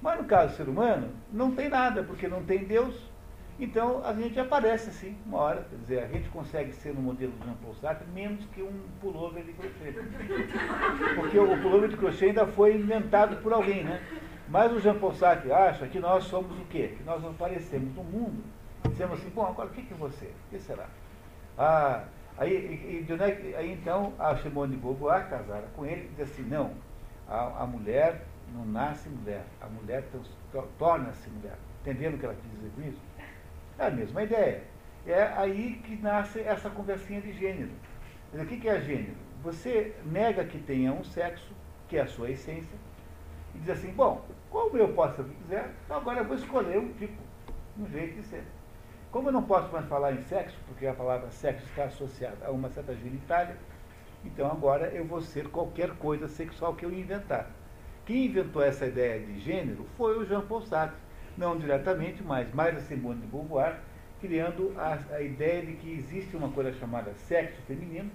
Mas no caso do ser humano, não tem nada, porque não tem Deus. Então a gente aparece assim, uma hora. Quer dizer, a gente consegue ser no modelo do Jean Paul Sartre menos que um pullover de crochê. Porque o pullover de crochê ainda foi inventado por alguém, né? Mas o Jean Paul Sartre acha que nós somos o quê? Que nós aparecemos no mundo. Dizemos assim, bom, agora o que, é você? O que será? Ah, Aí, e, e, aí então a Simone de Beauvoir, casada com ele, diz assim, não, a, a mulher não nasce mulher, a mulher torna-se mulher. Entendendo o que ela quis dizer com isso? É a mesma ideia. É aí que nasce essa conversinha de gênero. o que é gênero? Você nega que tenha um sexo, que é a sua essência, e diz assim, bom, como eu posso ser o que quiser, então agora eu vou escolher um tipo, um jeito de ser. Como eu não posso mais falar em sexo, porque a palavra sexo está associada a uma certa genitália, então agora eu vou ser qualquer coisa sexual que eu inventar. Quem inventou essa ideia de gênero foi o Jean Paul Sartre, não diretamente, mas mais a Simone de Beauvoir, criando a, a ideia de que existe uma coisa chamada sexo feminino,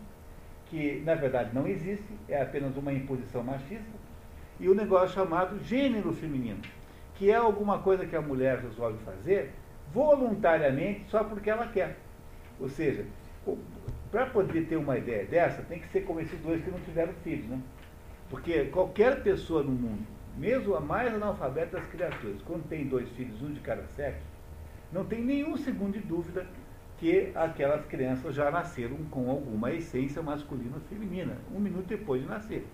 que na verdade não existe, é apenas uma imposição machista, e o um negócio chamado gênero feminino, que é alguma coisa que a mulher resolve fazer voluntariamente só porque ela quer. Ou seja, para poder ter uma ideia dessa, tem que ser como esses dois que não tiveram filhos. Né? Porque qualquer pessoa no mundo, mesmo a mais analfabeta das criaturas, quando tem dois filhos, um de cada sexo, não tem nenhum segundo de dúvida que aquelas crianças já nasceram com alguma essência masculina ou feminina, um minuto depois de nascer.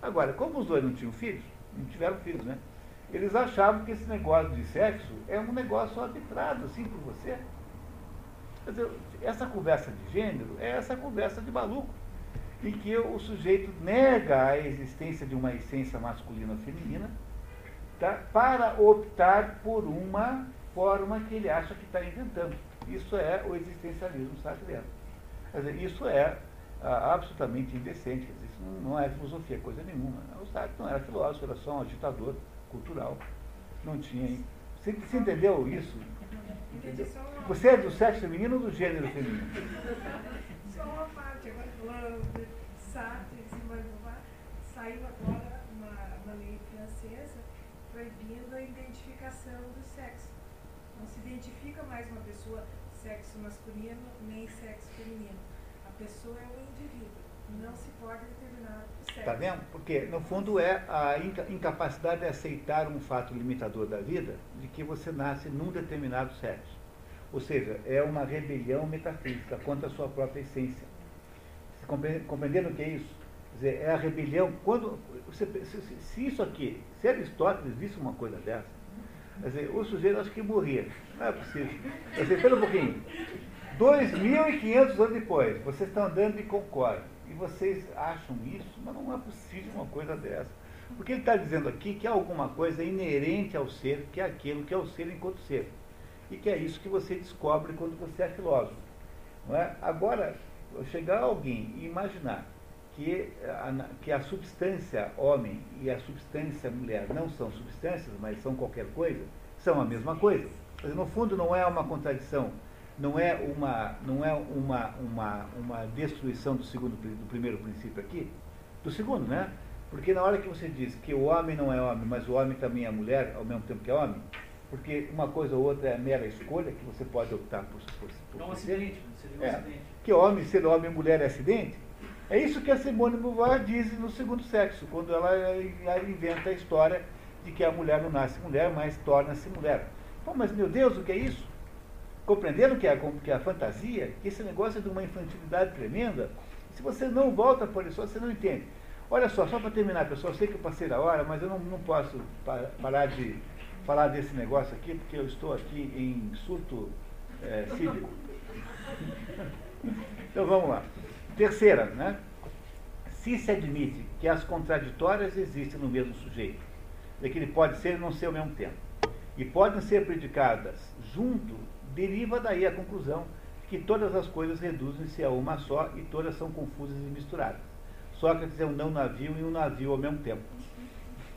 Agora, como os dois não tinham filhos, não tiveram filhos, né? Eles achavam que esse negócio de sexo é um negócio arbitrado, assim, por você. Quer dizer, essa conversa de gênero é essa conversa de maluco, em que o sujeito nega a existência de uma essência masculina ou feminina tá, para optar por uma forma que ele acha que está inventando. Isso é o existencialismo sartreano. Quer dizer, isso é ah, absolutamente indecente, dizer, isso não, não, é filosofia, coisa nenhuma. O Sartre não era filósofo, era só um agitador cultural. Não tinha. Você, você entendeu isso? Entendeu? Você é do sexo feminino ou do gênero feminino? (laughs) Só uma parte, agora falando de Sartre, saiu agora uma, uma lei francesa proibindo a identificação do sexo. Não se identifica mais uma pessoa sexo masculino nem sexo feminino. A pessoa é um indivíduo. Não se pode determinar o sexo. Está vendo? Porque, no fundo, é a incapacidade de aceitar um fato limitador da vida de que você nasce num determinado sexo. Ou seja, é uma rebelião metafísica contra a sua própria essência. Compreendendo o que é isso? Quer dizer, é a rebelião. Quando, você, se, se, isso aqui, se Aristóteles visse uma coisa dessa, quer dizer, o sujeito acho que morria. Não é possível. Quer dizer, um pouquinho. 2.500 anos depois, vocês estão andando de Concorde e vocês acham isso, mas não é possível uma coisa dessa. Porque ele está dizendo aqui que há alguma coisa inerente ao ser, que é aquilo que é o ser enquanto ser. E que é isso que você descobre quando você é filósofo. Não é? Agora, chegar alguém e imaginar que a, que a substância homem e a substância mulher não são substâncias, mas são qualquer coisa, são a mesma coisa. no fundo, não é uma contradição, não é uma, não é uma, uma, uma destruição do, segundo, do primeiro princípio aqui, do segundo, né? Porque na hora que você diz que o homem não é homem, mas o homem também é mulher, ao mesmo tempo que é homem, porque uma coisa ou outra é mera escolha, que você pode optar por, por, por é um acidente, seria um é, acidente. Que homem ser homem e mulher é acidente? É isso que a Simone de Beauvoir diz no segundo sexo, quando ela, inventa a história de que a mulher não nasce mulher, mas torna-se mulher. Pô, mas meu Deus, o que é isso? Compreendendo que é, que é a fantasia, que esse negócio é de uma infantilidade tremenda, se você não volta por isso, você não entende. Olha só, só para terminar, pessoal, eu sei que eu passei da hora, mas eu não, não posso parar de falar desse negócio aqui, porque eu estou aqui em surto é, cívico. (laughs) então vamos lá. Terceira, né? Se se admite que as contraditórias existem no mesmo sujeito, de que ele pode ser e não ser ao mesmo tempo, e podem ser predicadas junto, deriva daí a conclusão que todas as coisas reduzem-se a uma só e todas são confusas e misturadas. Sócrates é um não navio e um navio ao mesmo tempo.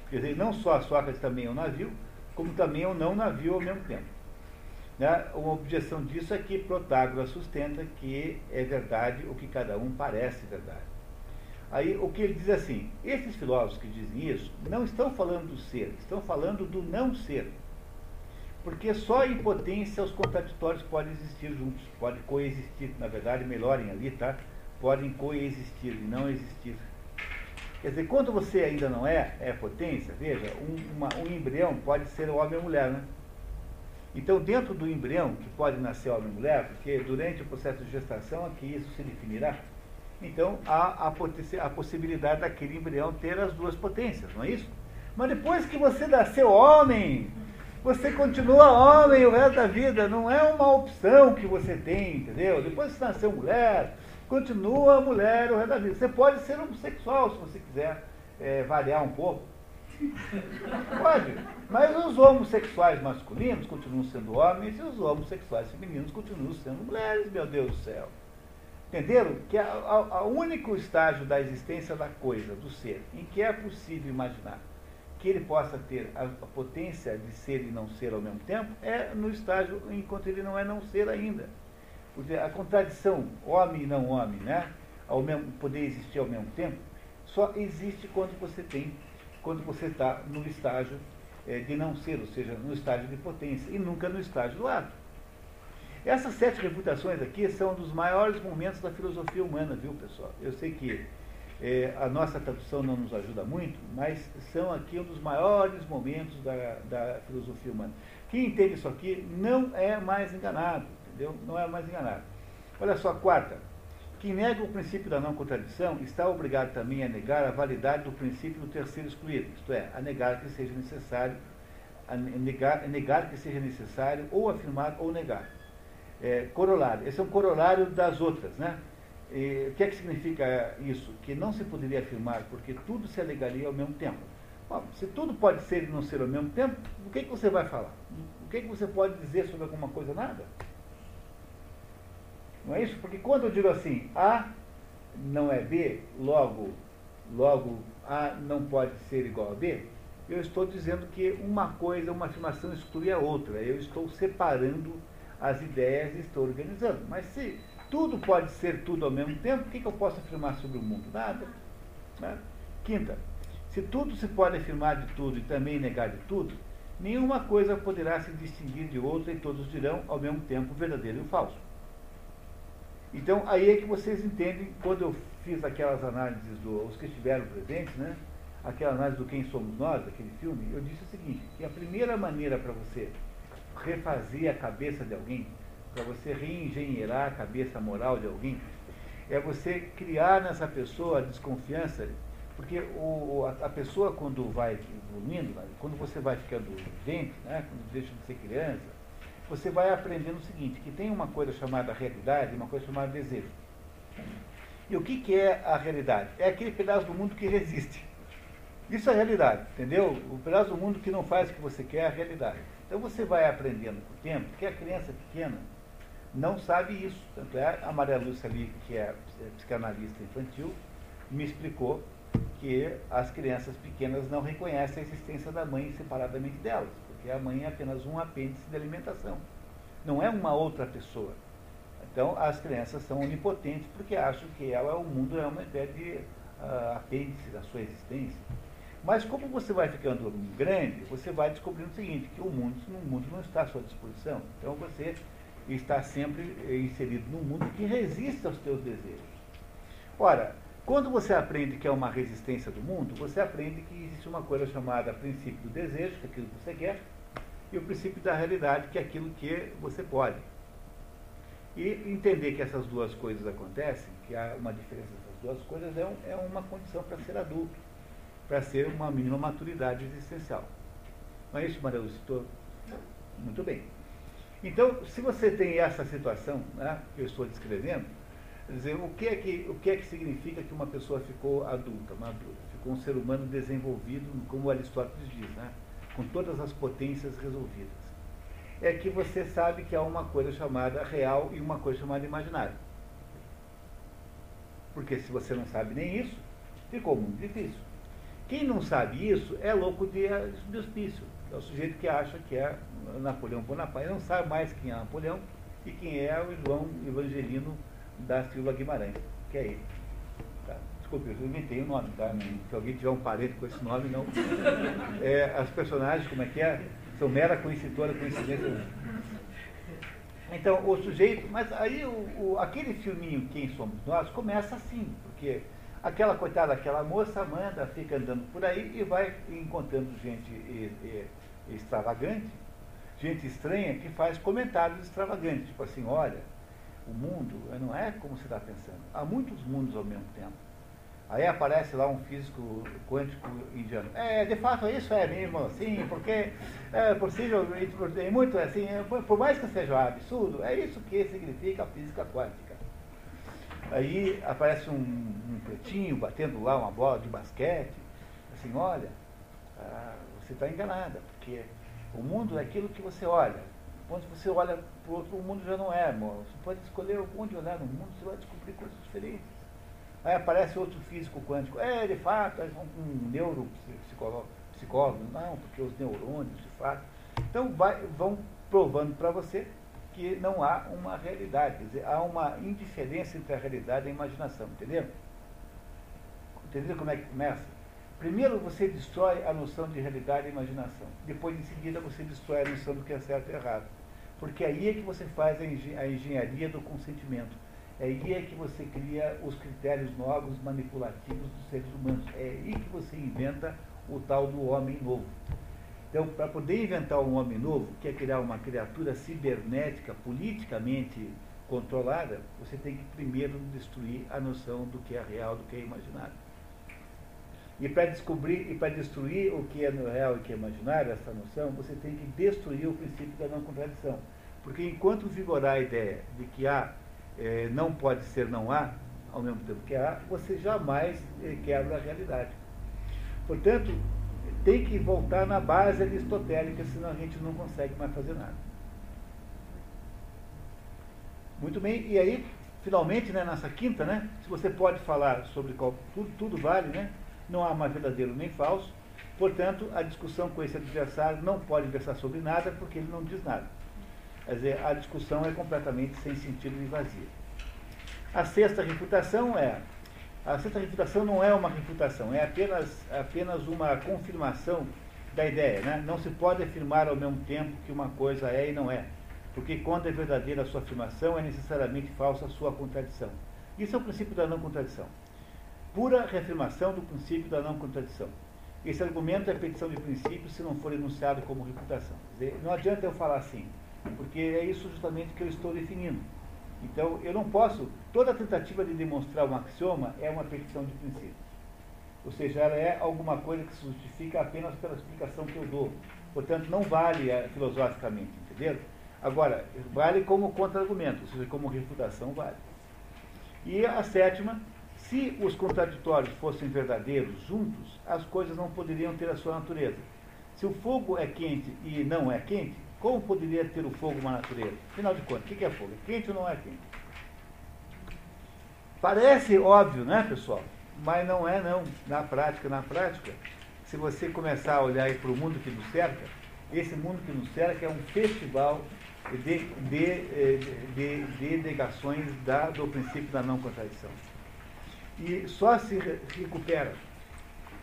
Quer dizer, não só Sócrates também é um navio, como também é um não navio ao mesmo tempo. Né? Uma objeção disso é que Protágoras sustenta que é verdade o que cada um parece verdade. Aí o que ele diz assim, esses filósofos que dizem isso não estão falando do ser, estão falando do não ser. Porque só em potência os contraditórios podem existir juntos, podem coexistir, na verdade, melhorem ali, tá? Podem coexistir e não existir. Quer dizer, quando você ainda não é, é potência, veja, um, uma, um embrião pode ser homem ou mulher, né? Então, dentro do embrião, que pode nascer homem ou mulher, porque durante o processo de gestação é que isso se definirá, então há a, a possibilidade daquele embrião ter as duas potências, não é isso? Mas depois que você nasceu homem, você continua homem o resto da vida, não é uma opção que você tem, entendeu? Depois que você nasceu mulher, continua mulher o resto da vida. Você pode ser homossexual se você quiser é, variar um pouco. Pode. Mas os homossexuais masculinos continuam sendo homens e os homossexuais femininos continuam sendo mulheres, meu Deus do céu. Entenderam? Que é o único estágio da existência da coisa, do ser, em que é possível imaginar que ele possa ter a, a potência de ser e não ser ao mesmo tempo, é no estágio enquanto ele não é não ser ainda. Porque a contradição homem e não homem, né? Ao mesmo, poder existir ao mesmo tempo, só existe quando você tem quando você está no estágio de não ser, ou seja, no estágio de potência, e nunca no estágio do ato. Essas sete reputações aqui são dos maiores momentos da filosofia humana, viu, pessoal? Eu sei que é, a nossa tradução não nos ajuda muito, mas são aqui um dos maiores momentos da, da filosofia humana. Quem entende isso aqui não é mais enganado, entendeu? Não é mais enganado. Olha só, quarta. Quem nega o princípio da não contradição está obrigado também a negar a validade do princípio do terceiro excluído, isto é, a negar que seja necessário, a negar, a negar que seja necessário ou afirmar ou negar. É, corolário. Esse é um corolário das outras, né? E, o que é que significa isso? Que não se poderia afirmar, porque tudo se alegaria ao mesmo tempo. Bom, se tudo pode ser e não ser ao mesmo tempo, o que, é que você vai falar? O que, é que você pode dizer sobre alguma coisa? Nada. Não é isso? Porque quando eu digo assim, A não é B, logo, logo A não pode ser igual a B, eu estou dizendo que uma coisa, uma afirmação exclui a outra. Eu estou separando as ideias e estou organizando. Mas se tudo pode ser tudo ao mesmo tempo, o que, eu posso afirmar sobre o mundo? Nada. Né? Quinta, se tudo se pode afirmar de tudo e também negar de tudo, nenhuma coisa poderá se distinguir de outra e todos dirão ao mesmo tempo verdadeiro e falso. Então, aí é que vocês entendem, quando eu fiz aquelas análises dos que estiveram presentes, né? aquela análise do Quem Somos Nós, aquele filme, eu disse o seguinte, que a primeira maneira para você refazer a cabeça de alguém, para você reengenheirar a cabeça moral de alguém, é você criar nessa pessoa a desconfiança, porque o, a, a, pessoa quando vai evoluindo, quando você vai ficando gente, né, quando deixa de ser criança, você vai aprendendo o seguinte, que tem uma coisa chamada realidade e uma coisa chamada desejo. E o que, que é a realidade? É aquele pedaço do mundo que resiste. Isso é a realidade, entendeu? O pedaço do mundo que não faz o que você quer é a realidade. Então você vai aprendendo com o tempo que a criança pequena não sabe isso. Tanto é a Maria Lúcia ali, que é psicanalista infantil, me explicou que as crianças pequenas não reconhecem a existência da mãe separadamente delas porque a mãe é apenas um apêndice de alimentação. Não é uma outra pessoa. Então, as crianças são onipotentes porque acham que ela, o mundo é uma espécie de uh, apêndice da sua existência. Mas como você vai ficando grande, você vai descobrindo o seguinte, que o mundo, o mundo não está à sua disposição. Então você está sempre inserido num mundo que resiste aos teus desejos. Ora, quando você aprende que é uma resistência do mundo, você aprende que existe uma coisa chamada princípio do desejo, que é aquilo que você quer, e o princípio da realidade, que é aquilo que você pode. E entender que essas duas coisas acontecem, que há uma diferença dessas duas coisas, é, um, é uma condição para ser adulto, para ser uma mínima maturidade existencial. Não é isso, Maria Lúcia? Muito bem. Então, se você tem essa situação né, que eu estou descrevendo, dizer, o que, é que, o que é que significa que uma pessoa ficou adulta, madura? Ficou um ser humano desenvolvido, como Aristóteles diz, né? Com todas as potências resolvidas. É que você sabe que há uma coisa chamada real e uma coisa chamada imaginário. Porque se você não sabe nem isso, ficou muito difícil. Quem não sabe isso é louco de, de hospício. É o sujeito que acha que é Napoleão Bonaparte. Não sabe mais quem é Napoleão e quem é o João Evangelino da Silva Guimarães, que é ele. Desculpe, eu inventei o nome, tá? Se alguém tiver um parente com esse nome, não. (laughs) É, as personagens, como é que é? São mera coincidência, coincidência. Então, o sujeito, mas aí o, o, aquele filminho Quem Somos Nós começa assim, porque aquela coitada, aquela moça, Amanda, fica andando por aí e vai encontrando gente e, e, extravagante, gente estranha que faz comentários extravagantes, tipo assim, olha, o mundo não é como você está pensando. Há muitos mundos ao mesmo tempo. Aí aparece lá um físico quântico indiano. É, de fato, isso é mesmo assim, porque é possível, é muito assim, por mais que seja absurdo, é isso que significa a física quântica. Aí aparece um, um pretinho batendo lá uma bola de basquete, assim, olha, ah, você está enganada, porque o mundo é aquilo que você olha. Quando você olha para o outro, o mundo já não é, amor. Você pode escolher onde olhar no mundo, você vai descobrir coisas diferentes. Aí aparece outro físico quântico. É, de fato, um neuropsicólogo. Psicólogo. Não, porque os neurônios, de fato. Então vai, vão provando para você que não há uma realidade. Quer dizer, há uma indiferença entre a realidade e a imaginação. Entendeu? Entendeu como é que começa? Primeiro você destrói a noção de realidade e imaginação. Depois, em seguida, você destrói a noção do que é certo e errado. Porque aí é que você faz a engenharia do consentimento. É aí é que você cria os critérios novos manipulativos dos seres humanos. É aí que você inventa o tal do homem novo. Então, para poder inventar um homem novo, que é criar uma criatura cibernética, politicamente controlada, você tem que primeiro destruir a noção do que é real, do que é imaginário. E para descobrir e para destruir o que é real e o que é imaginário, essa noção, você tem que destruir o princípio da não contradição. Porque enquanto vigorar a ideia de que A eh, não pode ser não há, ao mesmo tempo que há, você jamais eh, quebra a realidade. Portanto, tem que voltar na base aristotélica, senão a gente não consegue mais fazer nada. Muito bem, e aí, finalmente, né, nessa quinta, né, se você pode falar sobre qual, tudo, tudo vale, né, não há mais verdadeiro nem falso, portanto, a discussão com esse adversário não pode versar sobre nada, porque ele não diz nada. Quer dizer, a discussão é completamente sem sentido e vazia. A sexta refutação é. A sexta refutação não é uma refutação, é apenas, apenas uma confirmação da ideia. Né? Não se pode afirmar ao mesmo tempo que uma coisa é e não é. Porque quando é verdadeira a sua afirmação, é necessariamente falsa a sua contradição. Isso é o princípio da não contradição. Pura reafirmação do princípio da não contradição. Esse argumento é petição de princípio se não for enunciado como refutação. Dizer, não adianta eu falar assim, porque é isso justamente que eu estou definindo. Então, eu não posso. Toda tentativa de demonstrar um axioma é uma petição de princípios. Ou seja, ela é alguma coisa que se justifica apenas pela explicação que eu dou. Portanto, não vale eh, filosoficamente, entendeu? Agora, vale como contra-argumento, ou seja, como refutação vale. E a sétima, se os contraditórios fossem verdadeiros juntos, as coisas não poderiam ter a sua natureza. Se o fogo é quente e não é quente, como poderia ter o fogo uma natureza? Afinal de contas, o que é fogo? É quente ou não é quente? Parece óbvio, né, pessoal? Mas não é não. Na prática, na prática, se você começar a olhar para o mundo que nos cerca, esse mundo que nos cerca é um festival de, de, eh, de, de negações da, do princípio da não contradição. E só se recupera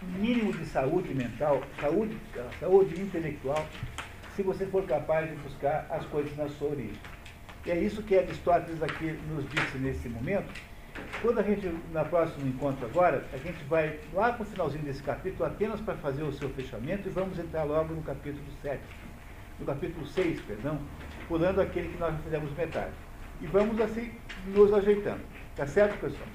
mínimo de saúde mental, saúde, saúde intelectual, se você for capaz de buscar as coisas na sua origem. E é isso que Aristóteles aqui nos disse nesse momento. Quando a gente, na próximo encontro agora, a gente vai lá para o finalzinho desse capítulo apenas para fazer o seu fechamento e vamos entrar logo no capítulo 7, no capítulo 6, perdão, pulando aquele que nós fizemos metade. E vamos assim nos ajeitando. Tá certo, pessoal?